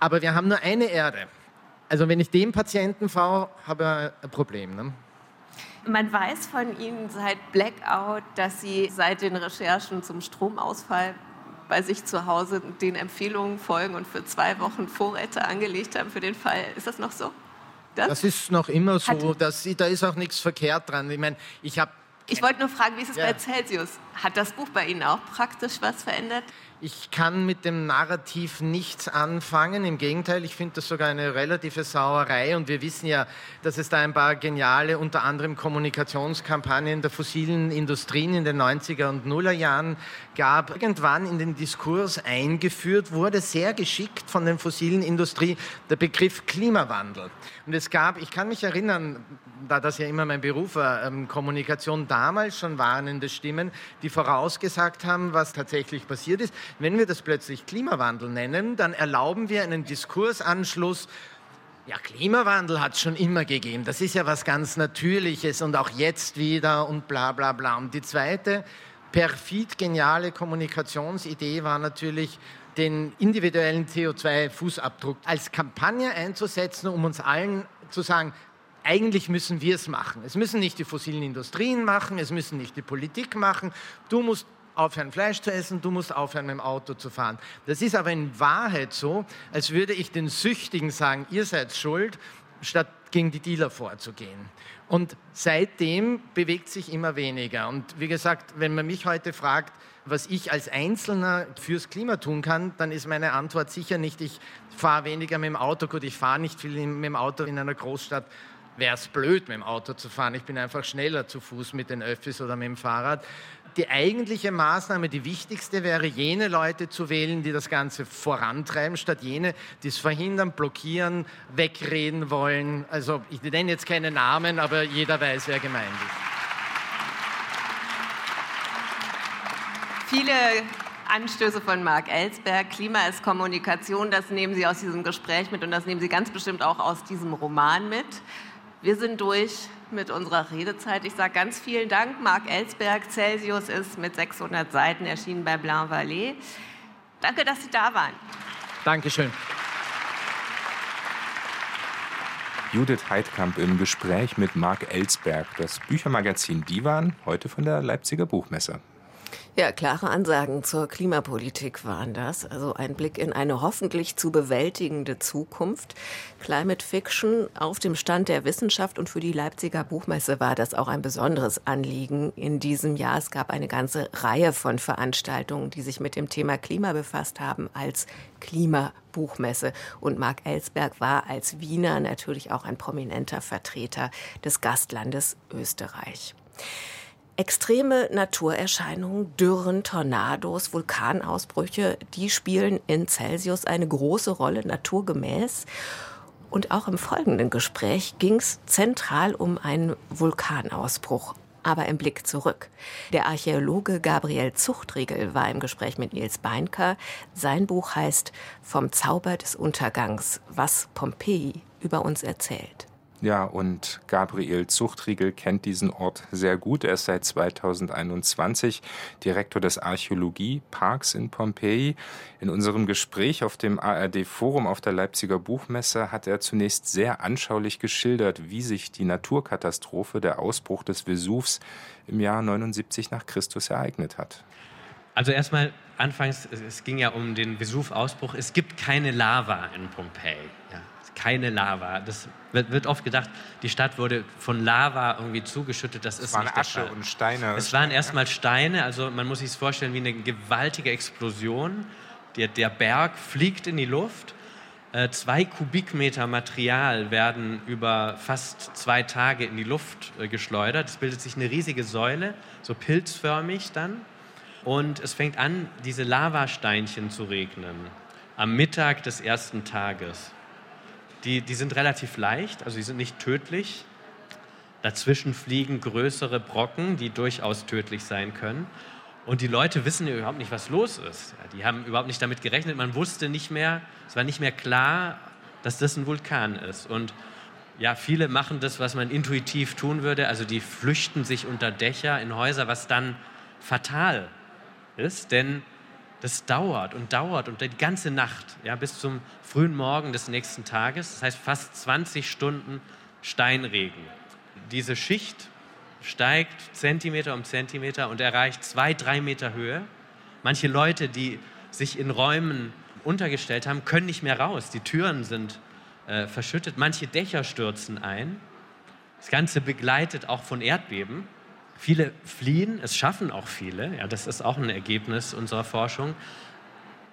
Aber wir haben nur eine Erde. Also wenn ich dem Patienten fahre, habe ich ein Problem. Ne? Man weiß von Ihnen seit Blackout, dass Sie seit den Recherchen zum Stromausfall bei sich zu Hause den Empfehlungen folgen und für zwei Wochen Vorräte angelegt haben für den Fall. Ist das noch so? Das, das ist noch immer so. Dass, da ist auch nichts verkehrt dran. Ich meine, ich habe ich wollte nur fragen, wie ist es ja. bei Celsius? Hat das Buch bei Ihnen auch praktisch was verändert? Ich kann mit dem Narrativ nichts anfangen. Im Gegenteil, ich finde das sogar eine relative Sauerei. Und wir wissen ja, dass es da ein paar geniale, unter anderem Kommunikationskampagnen der fossilen Industrien in den 90er und Nuller Jahren gab. Irgendwann in den Diskurs eingeführt wurde, sehr geschickt von den fossilen Industrie, der Begriff Klimawandel. Und es gab, ich kann mich erinnern, da das ja immer mein Beruf war, ähm, Kommunikation, damals schon warnende Stimmen, die vorausgesagt haben, was tatsächlich passiert ist. Wenn wir das plötzlich Klimawandel nennen, dann erlauben wir einen Diskursanschluss ja, Klimawandel hat es schon immer gegeben. Das ist ja was ganz Natürliches und auch jetzt wieder und bla bla bla. Und die zweite perfid geniale Kommunikationsidee war natürlich, den individuellen CO2-Fußabdruck als Kampagne einzusetzen, um uns allen zu sagen, eigentlich müssen wir es machen. Es müssen nicht die fossilen Industrien machen, es müssen nicht die Politik machen. Du musst aufhören, Fleisch zu essen, du musst aufhören, mit dem Auto zu fahren. Das ist aber in Wahrheit so, als würde ich den Süchtigen sagen, ihr seid schuld, statt gegen die Dealer vorzugehen. Und seitdem bewegt sich immer weniger. Und wie gesagt, wenn man mich heute fragt, was ich als Einzelner fürs Klima tun kann, dann ist meine Antwort sicher nicht, ich fahre weniger mit dem Auto. Gut, ich fahre nicht viel mit dem Auto in einer Großstadt, wäre es blöd, mit dem Auto zu fahren. Ich bin einfach schneller zu Fuß mit den Öffis oder mit dem Fahrrad. Die eigentliche Maßnahme, die wichtigste, wäre, jene Leute zu wählen, die das Ganze vorantreiben, statt jene, die es verhindern, blockieren, wegreden wollen. Also ich nenne jetzt keine Namen, aber jeder weiß, wer gemeint ist. Viele Anstöße von Marc Ellsberg. Klima ist Kommunikation, das nehmen Sie aus diesem Gespräch mit und das nehmen Sie ganz bestimmt auch aus diesem Roman mit. Wir sind durch mit unserer Redezeit. Ich sage ganz vielen Dank. Marc Ellsberg, Celsius ist mit 600 Seiten erschienen bei Blanc Vallée. Danke, dass Sie da waren. Dankeschön. Judith Heidkamp im Gespräch mit Marc Ellsberg. Das Büchermagazin Divan, heute von der Leipziger Buchmesse. Ja, klare Ansagen zur Klimapolitik waren das. Also ein Blick in eine hoffentlich zu bewältigende Zukunft. Climate Fiction auf dem Stand der Wissenschaft und für die Leipziger Buchmesse war das auch ein besonderes Anliegen in diesem Jahr. Es gab eine ganze Reihe von Veranstaltungen, die sich mit dem Thema Klima befasst haben als Klimabuchmesse. Und Marc Ellsberg war als Wiener natürlich auch ein prominenter Vertreter des Gastlandes Österreich. Extreme Naturerscheinungen, Dürren, Tornados, Vulkanausbrüche, die spielen in Celsius eine große Rolle naturgemäß. Und auch im folgenden Gespräch ging es zentral um einen Vulkanausbruch. Aber im Blick zurück. Der Archäologe Gabriel Zuchtriegel war im Gespräch mit Nils Beinker. Sein Buch heißt Vom Zauber des Untergangs, was Pompeji über uns erzählt. Ja, und Gabriel Zuchtriegel kennt diesen Ort sehr gut. Er ist seit 2021 Direktor des Archäologieparks in Pompeji. In unserem Gespräch auf dem ARD-Forum auf der Leipziger Buchmesse hat er zunächst sehr anschaulich geschildert, wie sich die Naturkatastrophe, der Ausbruch des Vesuvs im Jahr 79 nach Christus ereignet hat. Also erstmal anfangs, es ging ja um den Vesuv-Ausbruch. Es gibt keine Lava in Pompeji. Keine Lava. Das wird, oft gedacht, die Stadt wurde von Lava irgendwie zugeschüttet. Das ist es waren nicht Asche und Steine. Es waren erstmal Steine, also man muss sich es vorstellen wie eine gewaltige Explosion. Der, der Berg fliegt in die Luft. Äh, zwei Kubikmeter Material werden über fast zwei Tage in die Luft äh, geschleudert. Es bildet sich eine riesige Säule, so pilzförmig dann. Und es fängt an, diese Lavasteinchen zu regnen am Mittag des ersten Tages. Die, die sind relativ leicht, also die sind nicht tödlich. Dazwischen fliegen größere Brocken, die durchaus tödlich sein können. Und die Leute wissen ja überhaupt nicht, was los ist. Ja, die haben überhaupt nicht damit gerechnet. Man wusste nicht mehr, es war nicht mehr klar, dass das ein Vulkan ist. Und ja, viele machen das, was man intuitiv tun würde. Also die flüchten sich unter Dächer in Häuser, was dann fatal ist. Denn das dauert und dauert und die ganze Nacht, ja, bis zum frühen Morgen des nächsten Tages, das heißt fast 20 Stunden Steinregen. Diese Schicht steigt Zentimeter um Zentimeter und erreicht zwei, drei Meter Höhe. Manche Leute, die sich in Räumen untergestellt haben, können nicht mehr raus. Die Türen sind äh, verschüttet. Manche Dächer stürzen ein. Das Ganze begleitet auch von Erdbeben. Viele fliehen, es schaffen auch viele, ja, das ist auch ein Ergebnis unserer Forschung.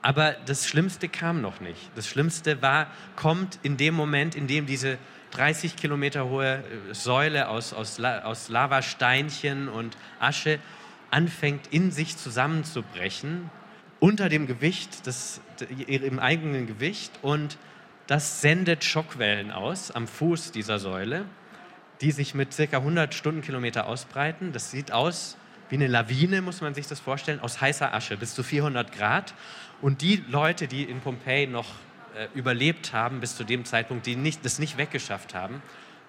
Aber das Schlimmste kam noch nicht. Das Schlimmste war, kommt in dem Moment, in dem diese 30 Kilometer hohe äh, Säule aus, aus, aus Lavasteinchen und Asche anfängt in sich zusammenzubrechen, unter dem Gewicht, des, im eigenen Gewicht. Und das sendet Schockwellen aus am Fuß dieser Säule die sich mit ca. 100 Stundenkilometer ausbreiten. Das sieht aus wie eine Lawine, muss man sich das vorstellen, aus heißer Asche bis zu 400 Grad. Und die Leute, die in Pompeji noch äh, überlebt haben bis zu dem Zeitpunkt, die nicht, das nicht weggeschafft haben,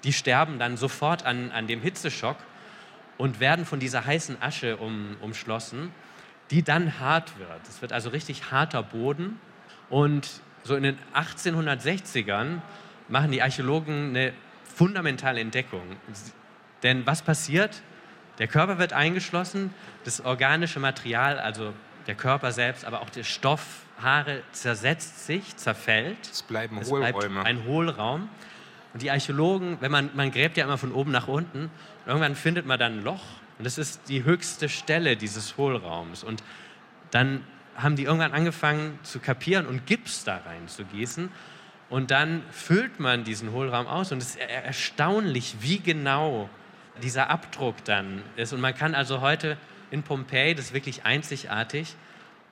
die sterben dann sofort an, an dem Hitzeschock und werden von dieser heißen Asche um, umschlossen, die dann hart wird. Es wird also richtig harter Boden. Und so in den 1860ern machen die Archäologen eine fundamentale Entdeckung. Denn was passiert? Der Körper wird eingeschlossen, das organische Material, also der Körper selbst, aber auch der Stoff, Haare zersetzt sich, zerfällt. Es bleiben es Hohlräume. Bleibt ein Hohlraum. Und die Archäologen, wenn man, man gräbt ja immer von oben nach unten, irgendwann findet man dann ein Loch und das ist die höchste Stelle dieses Hohlraums. Und dann haben die irgendwann angefangen zu kapieren und Gips da rein zu gießen und dann füllt man diesen Hohlraum aus und es ist erstaunlich, wie genau dieser Abdruck dann ist. Und man kann also heute in Pompeji, das ist wirklich einzigartig,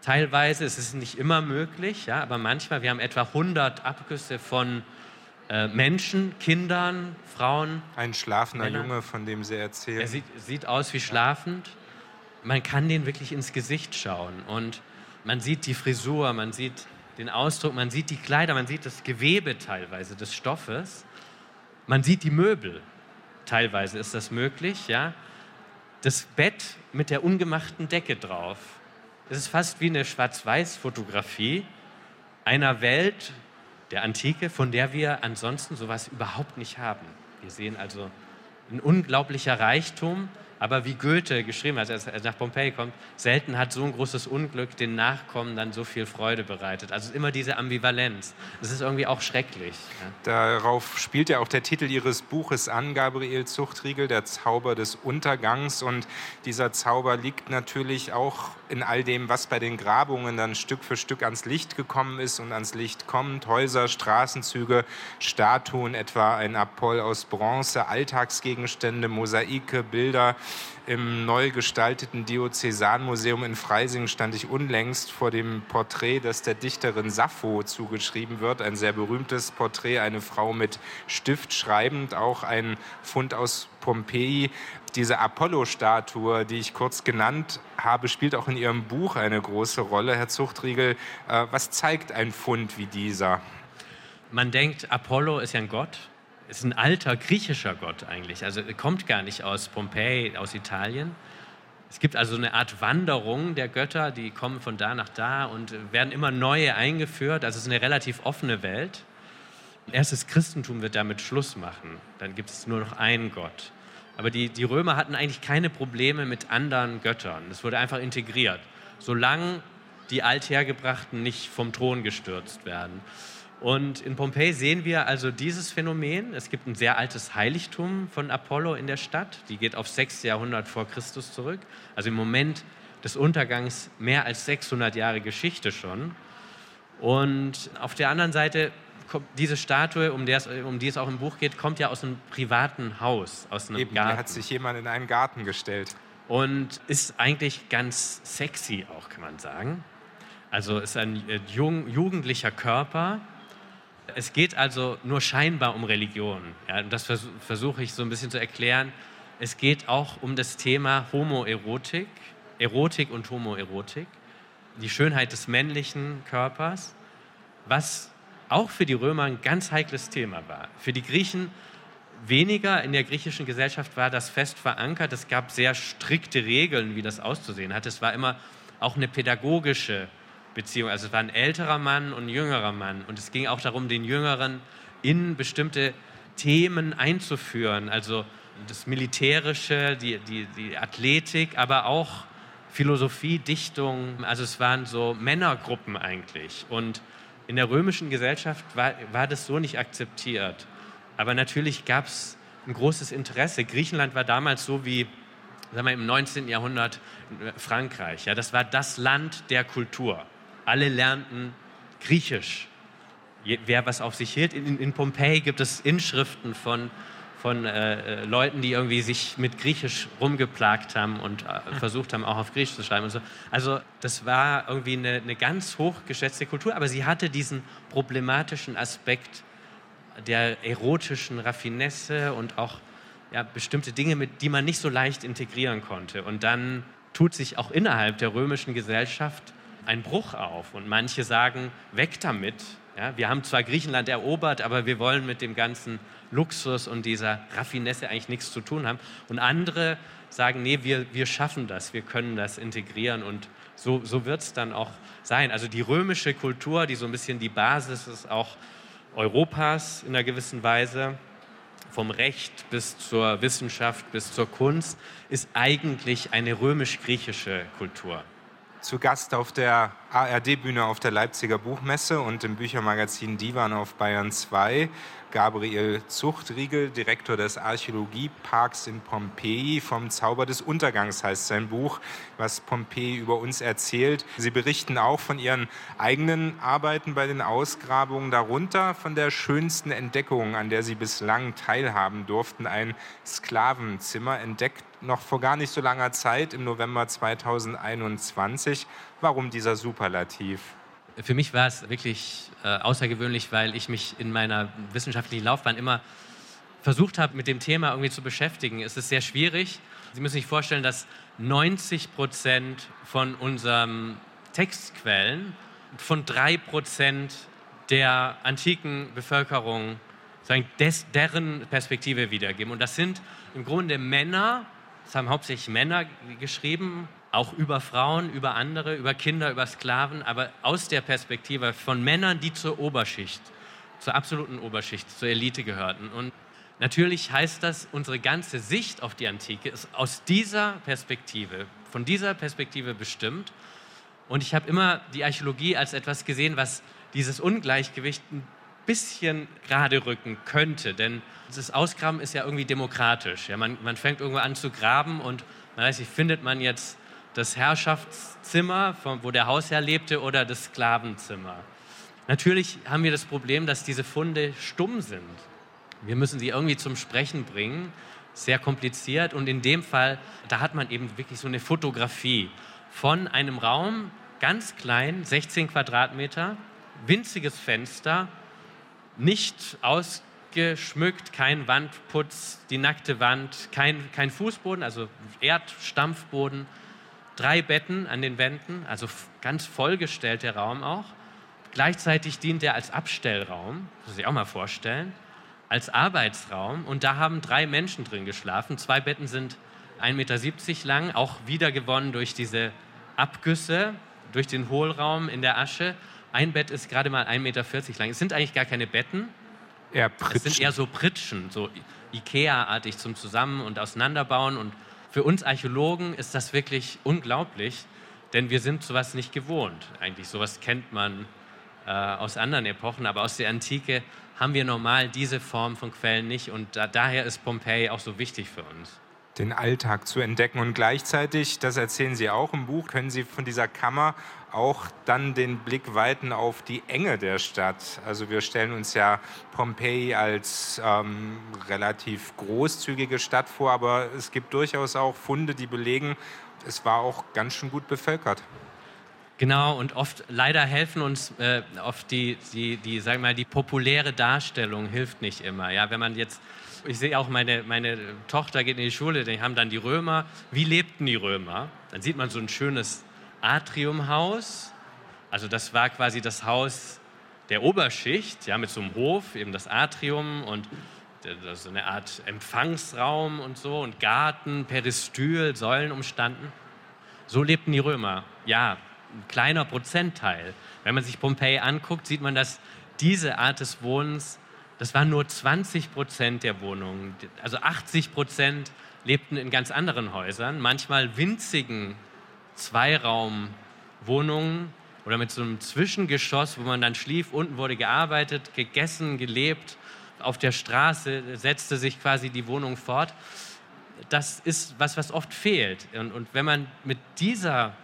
teilweise, es ist nicht immer möglich, ja, aber manchmal, wir haben etwa 100 Abgüsse von äh, Menschen, Kindern, Frauen. Ein schlafender Junge, von dem sie erzählen. Er sieht, sieht aus wie schlafend. man kann den wirklich ins Gesicht schauen und man sieht die Frisur, man sieht den Ausdruck, man sieht die Kleider, man sieht das Gewebe teilweise des Stoffes, man sieht die Möbel. Teilweise ist das möglich, ja. Das Bett mit der ungemachten Decke drauf. Das ist fast wie eine Schwarz-Weiß-Fotografie einer Welt der Antike, von der wir ansonsten sowas überhaupt nicht haben. Wir sehen also ein unglaublicher Reichtum, aber wie Goethe geschrieben hat, als er nach Pompeji kommt, selten hat so ein großes Unglück den Nachkommen dann so viel Freude bereitet. Also immer diese Ambivalenz. Das ist irgendwie auch schrecklich. Ja. Darauf spielt ja auch der Titel Ihres Buches an, Gabriel Zuchtriegel, der Zauber des Untergangs. Und dieser Zauber liegt natürlich auch in all dem, was bei den Grabungen dann Stück für Stück ans Licht gekommen ist und ans Licht kommt. Häuser, Straßenzüge, Statuen, etwa ein Apoll aus Bronze, Alltagsgegenstände, Mosaike, Bilder. Im neu gestalteten Diözesanmuseum in Freising stand ich unlängst vor dem Porträt, das der Dichterin Sappho zugeschrieben wird. Ein sehr berühmtes Porträt, eine Frau mit Stift schreibend, auch ein Fund aus Pompeji. Diese Apollo-Statue, die ich kurz genannt habe, spielt auch in Ihrem Buch eine große Rolle, Herr Zuchtriegel. Äh, was zeigt ein Fund wie dieser? Man denkt, Apollo ist ja ein Gott, ist ein alter griechischer Gott eigentlich. Also er kommt gar nicht aus Pompeji, aus Italien. Es gibt also eine Art Wanderung der Götter, die kommen von da nach da und werden immer neue eingeführt. Also es ist eine relativ offene Welt. Erst das Christentum wird damit Schluss machen. Dann gibt es nur noch einen Gott. Aber die, die Römer hatten eigentlich keine Probleme mit anderen Göttern. Das wurde einfach integriert, solange die Althergebrachten nicht vom Thron gestürzt werden. Und in Pompeji sehen wir also dieses Phänomen. Es gibt ein sehr altes Heiligtum von Apollo in der Stadt. Die geht auf 6. Jahrhundert vor Christus zurück. Also im Moment des Untergangs mehr als 600 Jahre Geschichte schon. Und auf der anderen Seite kommt diese Statue, um, es, um die es auch im Buch geht, kommt ja aus einem privaten Haus, aus einem Eben, Garten. Da hat sich jemand in einen Garten gestellt. Und ist eigentlich ganz sexy auch, kann man sagen. Also ist ein äh, jugendlicher Körper, es geht also nur scheinbar um Religion. Ja, das vers versuche ich so ein bisschen zu erklären. Es geht auch um das Thema Homoerotik, Erotik und Homoerotik, die Schönheit des männlichen Körpers, was auch für die Römer ein ganz heikles Thema war. Für die Griechen weniger. In der griechischen Gesellschaft war das fest verankert. Es gab sehr strikte Regeln, wie das auszusehen hat. Es war immer auch eine pädagogische Beziehung. Also es war ein älterer Mann und ein jüngerer Mann. Und es ging auch darum, den Jüngeren in bestimmte Themen einzuführen. Also das Militärische, die, die, die Athletik, aber auch Philosophie, Dichtung. Also es waren so Männergruppen eigentlich. Und in der römischen Gesellschaft war, war das so nicht akzeptiert. Aber natürlich gab es ein großes Interesse. Griechenland war damals so wie sagen wir, im 19. Jahrhundert Frankreich. Ja, das war das Land der Kultur. Alle lernten Griechisch. Wer was auf sich hielt. In, in Pompeji gibt es Inschriften von, von äh, äh, Leuten, die irgendwie sich mit Griechisch rumgeplagt haben und äh, versucht haben, auch auf Griechisch zu schreiben. Und so. Also das war irgendwie eine, eine ganz hochgeschätzte Kultur, aber sie hatte diesen problematischen Aspekt der erotischen Raffinesse und auch ja, bestimmte Dinge, mit, die man nicht so leicht integrieren konnte. Und dann tut sich auch innerhalb der römischen Gesellschaft ein Bruch auf. Und manche sagen, weg damit. Ja, wir haben zwar Griechenland erobert, aber wir wollen mit dem ganzen Luxus und dieser Raffinesse eigentlich nichts zu tun haben. Und andere sagen, nee, wir, wir schaffen das, wir können das integrieren und so, so wird es dann auch sein. Also die römische Kultur, die so ein bisschen die Basis ist auch Europas in einer gewissen Weise, vom Recht bis zur Wissenschaft bis zur Kunst, ist eigentlich eine römisch-griechische Kultur zu Gast auf der ARD-Bühne auf der Leipziger Buchmesse und im Büchermagazin Divan auf Bayern 2. Gabriel Zuchtriegel, Direktor des Archäologieparks in Pompeji. Vom Zauber des Untergangs heißt sein Buch, was Pompeji über uns erzählt. Sie berichten auch von Ihren eigenen Arbeiten bei den Ausgrabungen, darunter von der schönsten Entdeckung, an der Sie bislang teilhaben durften. Ein Sklavenzimmer entdeckt noch vor gar nicht so langer Zeit, im November 2021. Warum dieser Superlativ? Für mich war es wirklich äh, außergewöhnlich, weil ich mich in meiner wissenschaftlichen Laufbahn immer versucht habe, mit dem Thema irgendwie zu beschäftigen, ist es sehr schwierig. Sie müssen sich vorstellen, dass 90 Prozent von unseren Textquellen von drei Prozent der antiken Bevölkerung des, deren Perspektive wiedergeben. Und das sind im Grunde Männer, das haben hauptsächlich Männer geschrieben, auch über Frauen, über andere, über Kinder, über Sklaven, aber aus der Perspektive von Männern, die zur Oberschicht, zur absoluten Oberschicht, zur Elite gehörten. Und natürlich heißt das, unsere ganze Sicht auf die Antike ist aus dieser Perspektive, von dieser Perspektive bestimmt. Und ich habe immer die Archäologie als etwas gesehen, was dieses Ungleichgewicht ein bisschen gerade rücken könnte. Denn das Ausgraben ist ja irgendwie demokratisch. Ja, man, man fängt irgendwo an zu graben und man weiß nicht, findet man jetzt das Herrschaftszimmer, wo der Hausherr lebte, oder das Sklavenzimmer. Natürlich haben wir das Problem, dass diese Funde stumm sind. Wir müssen sie irgendwie zum Sprechen bringen. Sehr kompliziert. Und in dem Fall, da hat man eben wirklich so eine Fotografie von einem Raum, ganz klein, 16 Quadratmeter, winziges Fenster, nicht ausgeschmückt, kein Wandputz, die nackte Wand, kein, kein Fußboden, also Erdstampfboden, drei Betten an den Wänden, also ganz vollgestellt der Raum auch. Gleichzeitig dient er als Abstellraum, muss ich auch mal vorstellen, als Arbeitsraum. Und da haben drei Menschen drin geschlafen. Zwei Betten sind 1,70 Meter lang, auch wiedergewonnen durch diese Abgüsse, durch den Hohlraum in der Asche. Ein Bett ist gerade mal 1,40 Meter lang. Es sind eigentlich gar keine Betten. Eher es sind eher so Pritschen, so Ikea-artig zum Zusammen- und Auseinanderbauen. Und für uns Archäologen ist das wirklich unglaublich, denn wir sind sowas nicht gewohnt. Eigentlich sowas kennt man äh, aus anderen Epochen, aber aus der Antike haben wir normal diese Form von Quellen nicht. Und da, daher ist Pompeji auch so wichtig für uns den Alltag zu entdecken. Und gleichzeitig, das erzählen Sie auch im Buch, können Sie von dieser Kammer auch dann den Blick weiten auf die Enge der Stadt. Also wir stellen uns ja Pompeji als ähm, relativ großzügige Stadt vor, aber es gibt durchaus auch Funde, die belegen, es war auch ganz schön gut bevölkert. Genau, und oft, leider helfen uns äh, oft die, die, die, wir mal, die populäre Darstellung hilft nicht immer. Ja, wenn man jetzt ich sehe auch, meine, meine Tochter geht in die Schule, die haben dann die Römer. Wie lebten die Römer? Dann sieht man so ein schönes Atriumhaus. Also das war quasi das Haus der Oberschicht, ja, mit so einem Hof, eben das Atrium und so eine Art Empfangsraum und so und Garten, Peristyl, Säulen umstanden. So lebten die Römer. Ja, ein kleiner Prozentteil. Wenn man sich Pompeji anguckt, sieht man, dass diese Art des Wohnens das waren nur 20 Prozent der Wohnungen. Also 80 Prozent lebten in ganz anderen Häusern, manchmal winzigen Zweiraumwohnungen oder mit so einem Zwischengeschoss, wo man dann schlief. Unten wurde gearbeitet, gegessen, gelebt. Auf der Straße setzte sich quasi die Wohnung fort. Das ist was, was oft fehlt. Und, und wenn man mit dieser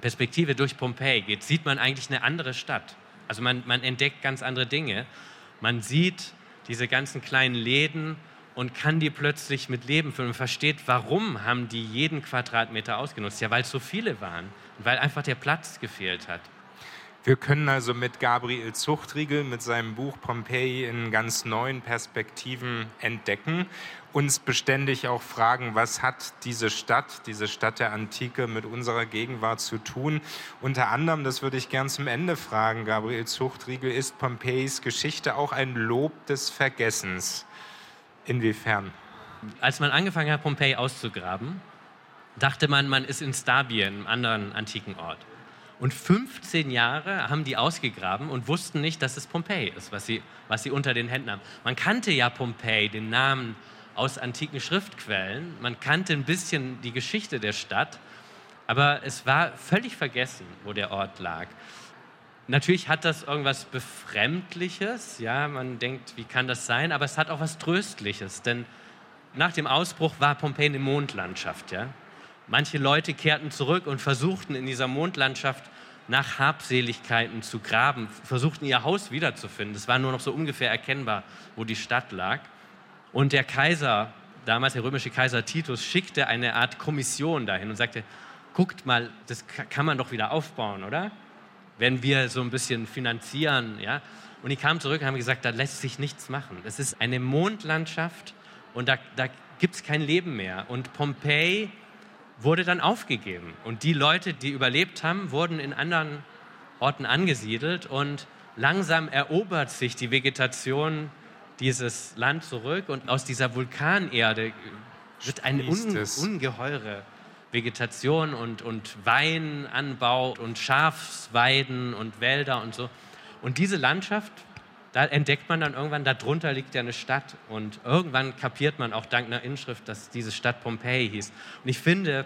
Perspektive durch Pompeji geht, sieht man eigentlich eine andere Stadt. Also man, man entdeckt ganz andere Dinge. Man sieht diese ganzen kleinen Läden und kann die plötzlich mit Leben füllen und versteht, warum haben die jeden Quadratmeter ausgenutzt? Ja, weil es so viele waren weil einfach der Platz gefehlt hat. Wir können also mit Gabriel Zuchtriegel, mit seinem Buch Pompeji in ganz neuen Perspektiven entdecken, uns beständig auch fragen, was hat diese Stadt, diese Stadt der Antike mit unserer Gegenwart zu tun. Unter anderem, das würde ich gern zum Ende fragen, Gabriel Zuchtriegel, ist Pompejis Geschichte auch ein Lob des Vergessens? Inwiefern? Als man angefangen hat, Pompeji auszugraben, dachte man, man ist in Stabien, einem anderen antiken Ort. Und 15 Jahre haben die ausgegraben und wussten nicht, dass es Pompeji ist, was sie, was sie unter den Händen haben. Man kannte ja Pompeji, den Namen aus antiken Schriftquellen. Man kannte ein bisschen die Geschichte der Stadt, aber es war völlig vergessen, wo der Ort lag. Natürlich hat das irgendwas Befremdliches, ja, man denkt, wie kann das sein, aber es hat auch was Tröstliches, denn nach dem Ausbruch war Pompeji eine Mondlandschaft, ja. Manche Leute kehrten zurück und versuchten in dieser Mondlandschaft nach Habseligkeiten zu graben, versuchten ihr Haus wiederzufinden. Es war nur noch so ungefähr erkennbar, wo die Stadt lag. Und der Kaiser, damals der römische Kaiser Titus, schickte eine Art Kommission dahin und sagte, guckt mal, das kann man doch wieder aufbauen, oder? Wenn wir so ein bisschen finanzieren, ja. Und die kamen zurück und haben gesagt, da lässt sich nichts machen. Es ist eine Mondlandschaft und da, da gibt es kein Leben mehr. Und Pompeji wurde dann aufgegeben. Und die Leute, die überlebt haben, wurden in anderen Orten angesiedelt. Und langsam erobert sich die Vegetation dieses Land zurück. Und aus dieser Vulkanerde wird eine un ungeheure Vegetation und, und Weinanbau und Schafsweiden und Wälder und so. Und diese Landschaft, da entdeckt man dann irgendwann, darunter liegt ja eine Stadt. Und irgendwann kapiert man auch dank einer Inschrift, dass diese Stadt Pompeji hieß. Und ich finde,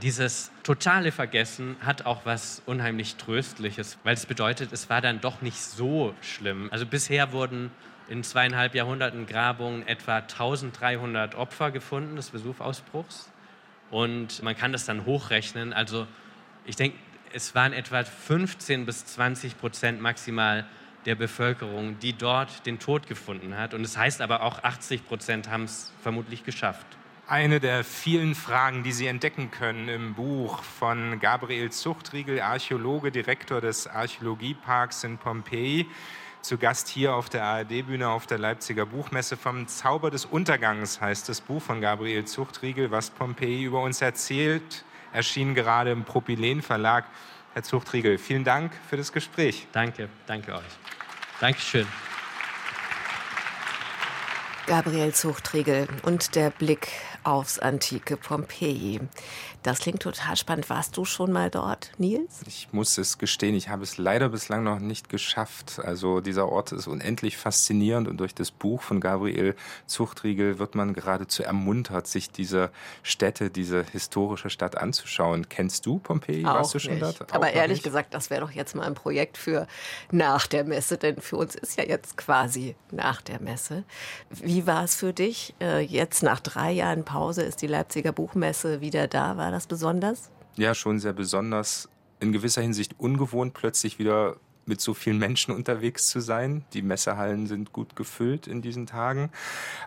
dieses totale Vergessen hat auch was unheimlich Tröstliches, weil es bedeutet, es war dann doch nicht so schlimm. Also bisher wurden in zweieinhalb Jahrhunderten Grabungen etwa 1300 Opfer gefunden des Vesuvausbruchs. Und man kann das dann hochrechnen. Also ich denke, es waren etwa 15 bis 20 Prozent maximal der Bevölkerung, die dort den Tod gefunden hat. Und es das heißt aber auch, 80 Prozent haben es vermutlich geschafft. Eine der vielen Fragen, die Sie entdecken können im Buch von Gabriel Zuchtriegel, Archäologe, Direktor des Archäologieparks in Pompeji, zu Gast hier auf der ARD-Bühne auf der Leipziger Buchmesse. Vom Zauber des Untergangs heißt das Buch von Gabriel Zuchtriegel, was Pompeji über uns erzählt, erschien gerade im Propylen Verlag. Herr Zuchtriegel, vielen Dank für das Gespräch. Danke, danke euch. Dankeschön. Gabriel Zuchtriegel und der Blick aufs antike Pompeji. Das klingt total spannend. Warst du schon mal dort, Nils? Ich muss es gestehen, ich habe es leider bislang noch nicht geschafft. Also dieser Ort ist unendlich faszinierend und durch das Buch von Gabriel Zuchtriegel wird man geradezu ermuntert, sich diese Städte, diese historische Stadt anzuschauen. Kennst du Pompeji? Auch Warst du schon nicht. dort? Aber ehrlich gesagt, das wäre doch jetzt mal ein Projekt für nach der Messe, denn für uns ist ja jetzt quasi nach der Messe. Wie war es für dich? Äh, jetzt nach drei Jahren Pause ist die Leipziger Buchmesse wieder da. War das besonders? Ja, schon sehr besonders. In gewisser Hinsicht ungewohnt, plötzlich wieder mit so vielen Menschen unterwegs zu sein. Die Messehallen sind gut gefüllt in diesen Tagen.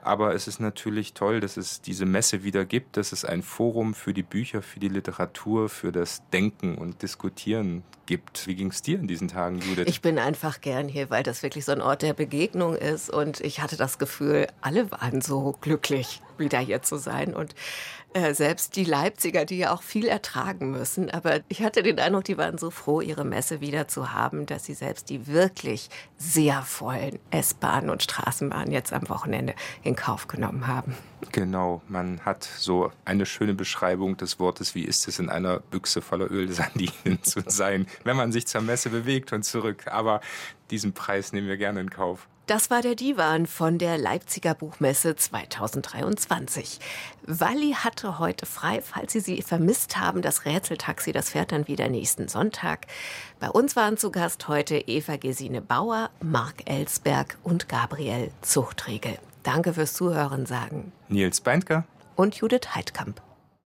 Aber es ist natürlich toll, dass es diese Messe wieder gibt, dass es ein Forum für die Bücher, für die Literatur, für das Denken und Diskutieren gibt. Wie ging es dir in diesen Tagen, Judith? Ich bin einfach gern hier, weil das wirklich so ein Ort der Begegnung ist. Und ich hatte das Gefühl, alle waren so glücklich, wieder hier zu sein. Und äh, selbst die Leipziger, die ja auch viel ertragen müssen. Aber ich hatte den Eindruck, die waren so froh, ihre Messe wieder zu haben, dass sie selbst die wirklich sehr vollen S-Bahnen und Straßenbahnen jetzt am Wochenende in Kauf genommen haben. Genau, man hat so eine schöne Beschreibung des Wortes, wie ist es in einer Büchse voller Ölsandinen [LAUGHS] zu sein, wenn man sich zur Messe bewegt und zurück. Aber diesen Preis nehmen wir gerne in Kauf. Das war der Divan von der Leipziger Buchmesse 2023. Walli hatte heute frei, falls Sie sie vermisst haben. Das Rätseltaxi, das fährt dann wieder nächsten Sonntag. Bei uns waren zu Gast heute Eva Gesine Bauer, Marc Ellsberg und Gabriel Zuchtregel. Danke fürs Zuhören sagen. Nils Beindker und Judith Heidkamp.